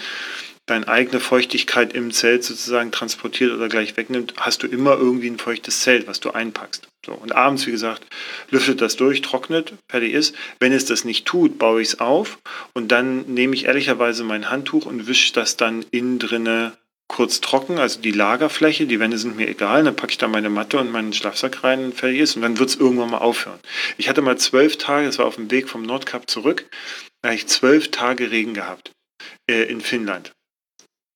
deine eigene Feuchtigkeit im Zelt sozusagen transportiert oder gleich wegnimmt, hast du immer irgendwie ein feuchtes Zelt, was du einpackst. So, und abends, wie gesagt, lüftet das durch, trocknet, fertig ist. Wenn es das nicht tut, baue ich es auf und dann nehme ich ehrlicherweise mein Handtuch und wische das dann innen drinne kurz trocken, also die Lagerfläche, die Wände sind mir egal, dann packe ich da meine Matte und meinen Schlafsack rein und fertig ist und dann wird es irgendwann mal aufhören. Ich hatte mal zwölf Tage, das war auf dem Weg vom Nordkap zurück, da habe ich zwölf Tage Regen gehabt äh, in Finnland.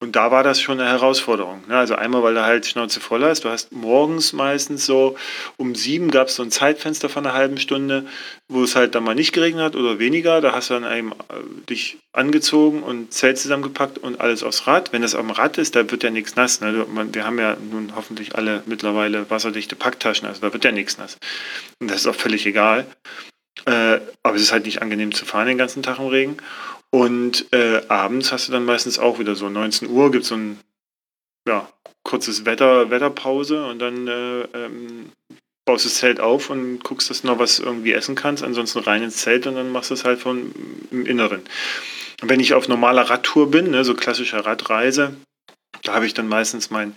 Und da war das schon eine Herausforderung. Ne? Also einmal, weil du halt Schnauze voll hast. Du hast morgens meistens so um sieben gab es so ein Zeitfenster von einer halben Stunde, wo es halt dann mal nicht geregnet hat oder weniger. Da hast du dann eben äh, dich angezogen und Zelt zusammengepackt und alles aufs Rad. Wenn das am Rad ist, da wird ja nichts nass. Ne? Wir haben ja nun hoffentlich alle mittlerweile wasserdichte Packtaschen, also da wird ja nichts nass. Und das ist auch völlig egal. Äh, aber es ist halt nicht angenehm zu fahren den ganzen Tag im Regen. Und äh, abends hast du dann meistens auch wieder so 19 Uhr, gibt es so ein ja, kurzes Wetter, Wetterpause und dann äh, ähm, baust du das Zelt auf und guckst, dass du noch was irgendwie essen kannst. Ansonsten rein ins Zelt und dann machst du es halt von im Inneren. Und wenn ich auf normaler Radtour bin, ne, so klassische Radreise, da habe ich dann meistens mein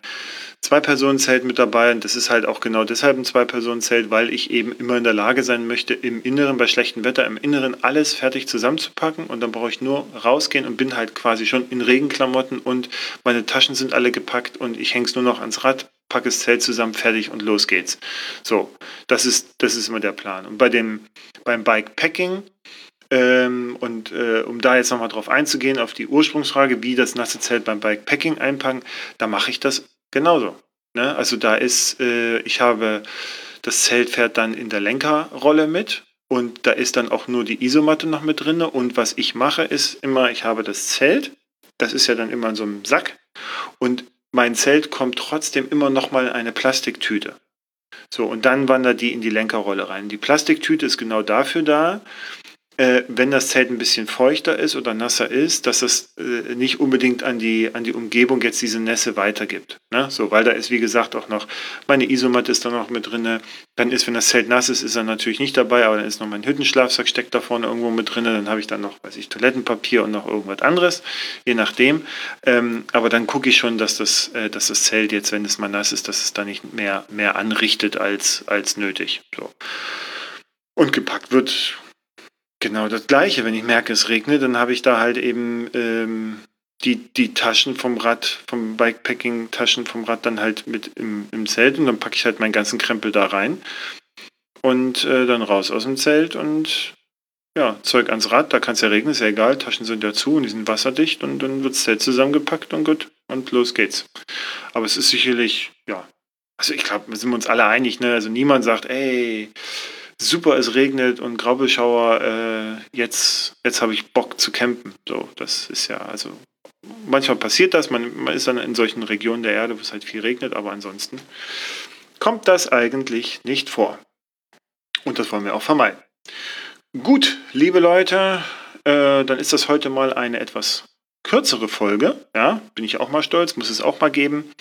Zwei-Personen-Zelt mit dabei und das ist halt auch genau deshalb ein Zwei-Personen-Zelt, weil ich eben immer in der Lage sein möchte, im Inneren, bei schlechtem Wetter, im Inneren alles fertig zusammenzupacken und dann brauche ich nur rausgehen und bin halt quasi schon in Regenklamotten und meine Taschen sind alle gepackt und ich hänge es nur noch ans Rad, packe das Zelt zusammen, fertig und los geht's. So, das ist, das ist immer der Plan. Und bei dem, beim Bikepacking, ähm, und äh, um da jetzt nochmal drauf einzugehen, auf die Ursprungsfrage, wie das nasse Zelt beim Bikepacking einpacken, da mache ich das genauso. Ne? Also da ist, äh, ich habe das Zelt fährt dann in der Lenkerrolle mit und da ist dann auch nur die Isomatte noch mit drin. Und was ich mache, ist immer, ich habe das Zelt, das ist ja dann immer in so einem Sack und mein Zelt kommt trotzdem immer noch mal in eine Plastiktüte. So, und dann wandert die in die Lenkerrolle rein. Die Plastiktüte ist genau dafür da, äh, wenn das Zelt ein bisschen feuchter ist oder nasser ist, dass es äh, nicht unbedingt an die, an die Umgebung jetzt diese Nässe weitergibt. Ne? So, weil da ist, wie gesagt, auch noch meine Isomatte ist da noch mit drin. Dann ist, wenn das Zelt nass ist, ist er natürlich nicht dabei, aber dann ist noch mein Hüttenschlafsack steckt da vorne irgendwo mit drin. Dann habe ich dann noch, weiß ich, Toilettenpapier und noch irgendwas anderes, je nachdem. Ähm, aber dann gucke ich schon, dass das, äh, dass das Zelt jetzt, wenn es mal nass ist, dass es da nicht mehr, mehr anrichtet als, als nötig. So. Und gepackt wird Genau das Gleiche. Wenn ich merke, es regnet, dann habe ich da halt eben ähm, die, die Taschen vom Rad, vom Bikepacking-Taschen vom Rad dann halt mit im, im Zelt und dann packe ich halt meinen ganzen Krempel da rein und äh, dann raus aus dem Zelt und ja, Zeug ans Rad, da kann es ja regnen, ist ja egal, Taschen sind ja zu und die sind wasserdicht und dann wird das Zelt zusammengepackt und gut, und los geht's. Aber es ist sicherlich, ja, also ich glaube, wir sind uns alle einig, ne? Also niemand sagt, ey, super, es regnet und Graubelschauer, äh, jetzt, jetzt habe ich Bock zu campen. So, das ist ja, also manchmal passiert das, man, man ist dann in solchen Regionen der Erde, wo es halt viel regnet, aber ansonsten kommt das eigentlich nicht vor. Und das wollen wir auch vermeiden. Gut, liebe Leute, äh, dann ist das heute mal eine etwas kürzere Folge. Ja, bin ich auch mal stolz, muss es auch mal geben.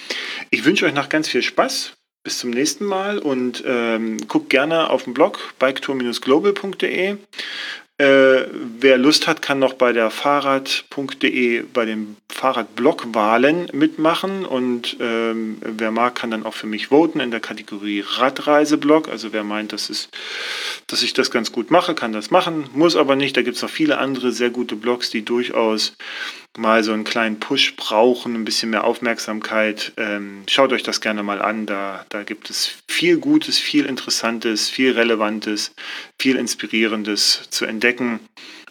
Ich wünsche euch noch ganz viel Spaß bis zum nächsten Mal und ähm, guckt gerne auf dem Blog biketour-global.de. Äh, wer Lust hat, kann noch bei der Fahrrad.de bei den Fahrradblog-Wahlen mitmachen und ähm, wer mag, kann dann auch für mich voten in der Kategorie Radreiseblog. Also wer meint, dass, es, dass ich das ganz gut mache, kann das machen, muss aber nicht. Da gibt es noch viele andere sehr gute Blogs, die durchaus mal so einen kleinen Push brauchen, ein bisschen mehr Aufmerksamkeit. Ähm, schaut euch das gerne mal an. Da, da gibt es viel Gutes, viel Interessantes, viel Relevantes, viel Inspirierendes zu entdecken.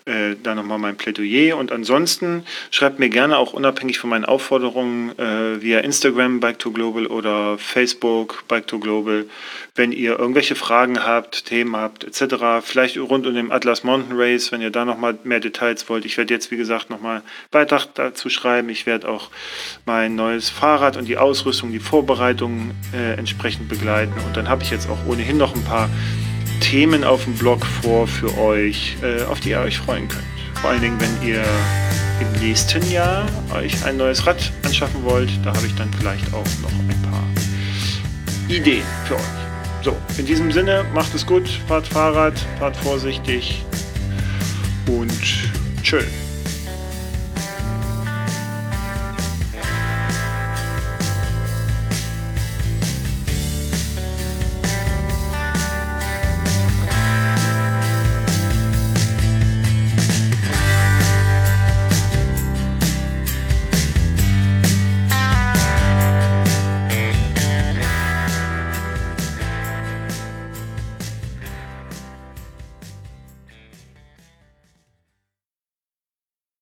Äh, da nochmal mein Plädoyer. Und ansonsten schreibt mir gerne auch unabhängig von meinen Aufforderungen äh, via Instagram Bike to Global oder Facebook Bike to Global, wenn ihr irgendwelche Fragen habt, Themen habt etc. Vielleicht rund um den Atlas Mountain Race, wenn ihr da nochmal mehr Details wollt. Ich werde jetzt, wie gesagt, nochmal Beitrag dazu schreiben. Ich werde auch mein neues Fahrrad und die Ausrüstung, die Vorbereitungen äh, entsprechend begleiten. Und dann habe ich jetzt auch ohnehin noch ein paar Themen auf dem Blog vor für euch, äh, auf die ihr euch freuen könnt. Vor allen Dingen, wenn ihr im nächsten Jahr euch ein neues Rad anschaffen wollt, da habe ich dann vielleicht auch noch ein paar Ideen für euch. So, in diesem Sinne, macht es gut, fahrt Fahrrad, fahrt vorsichtig und tschüss.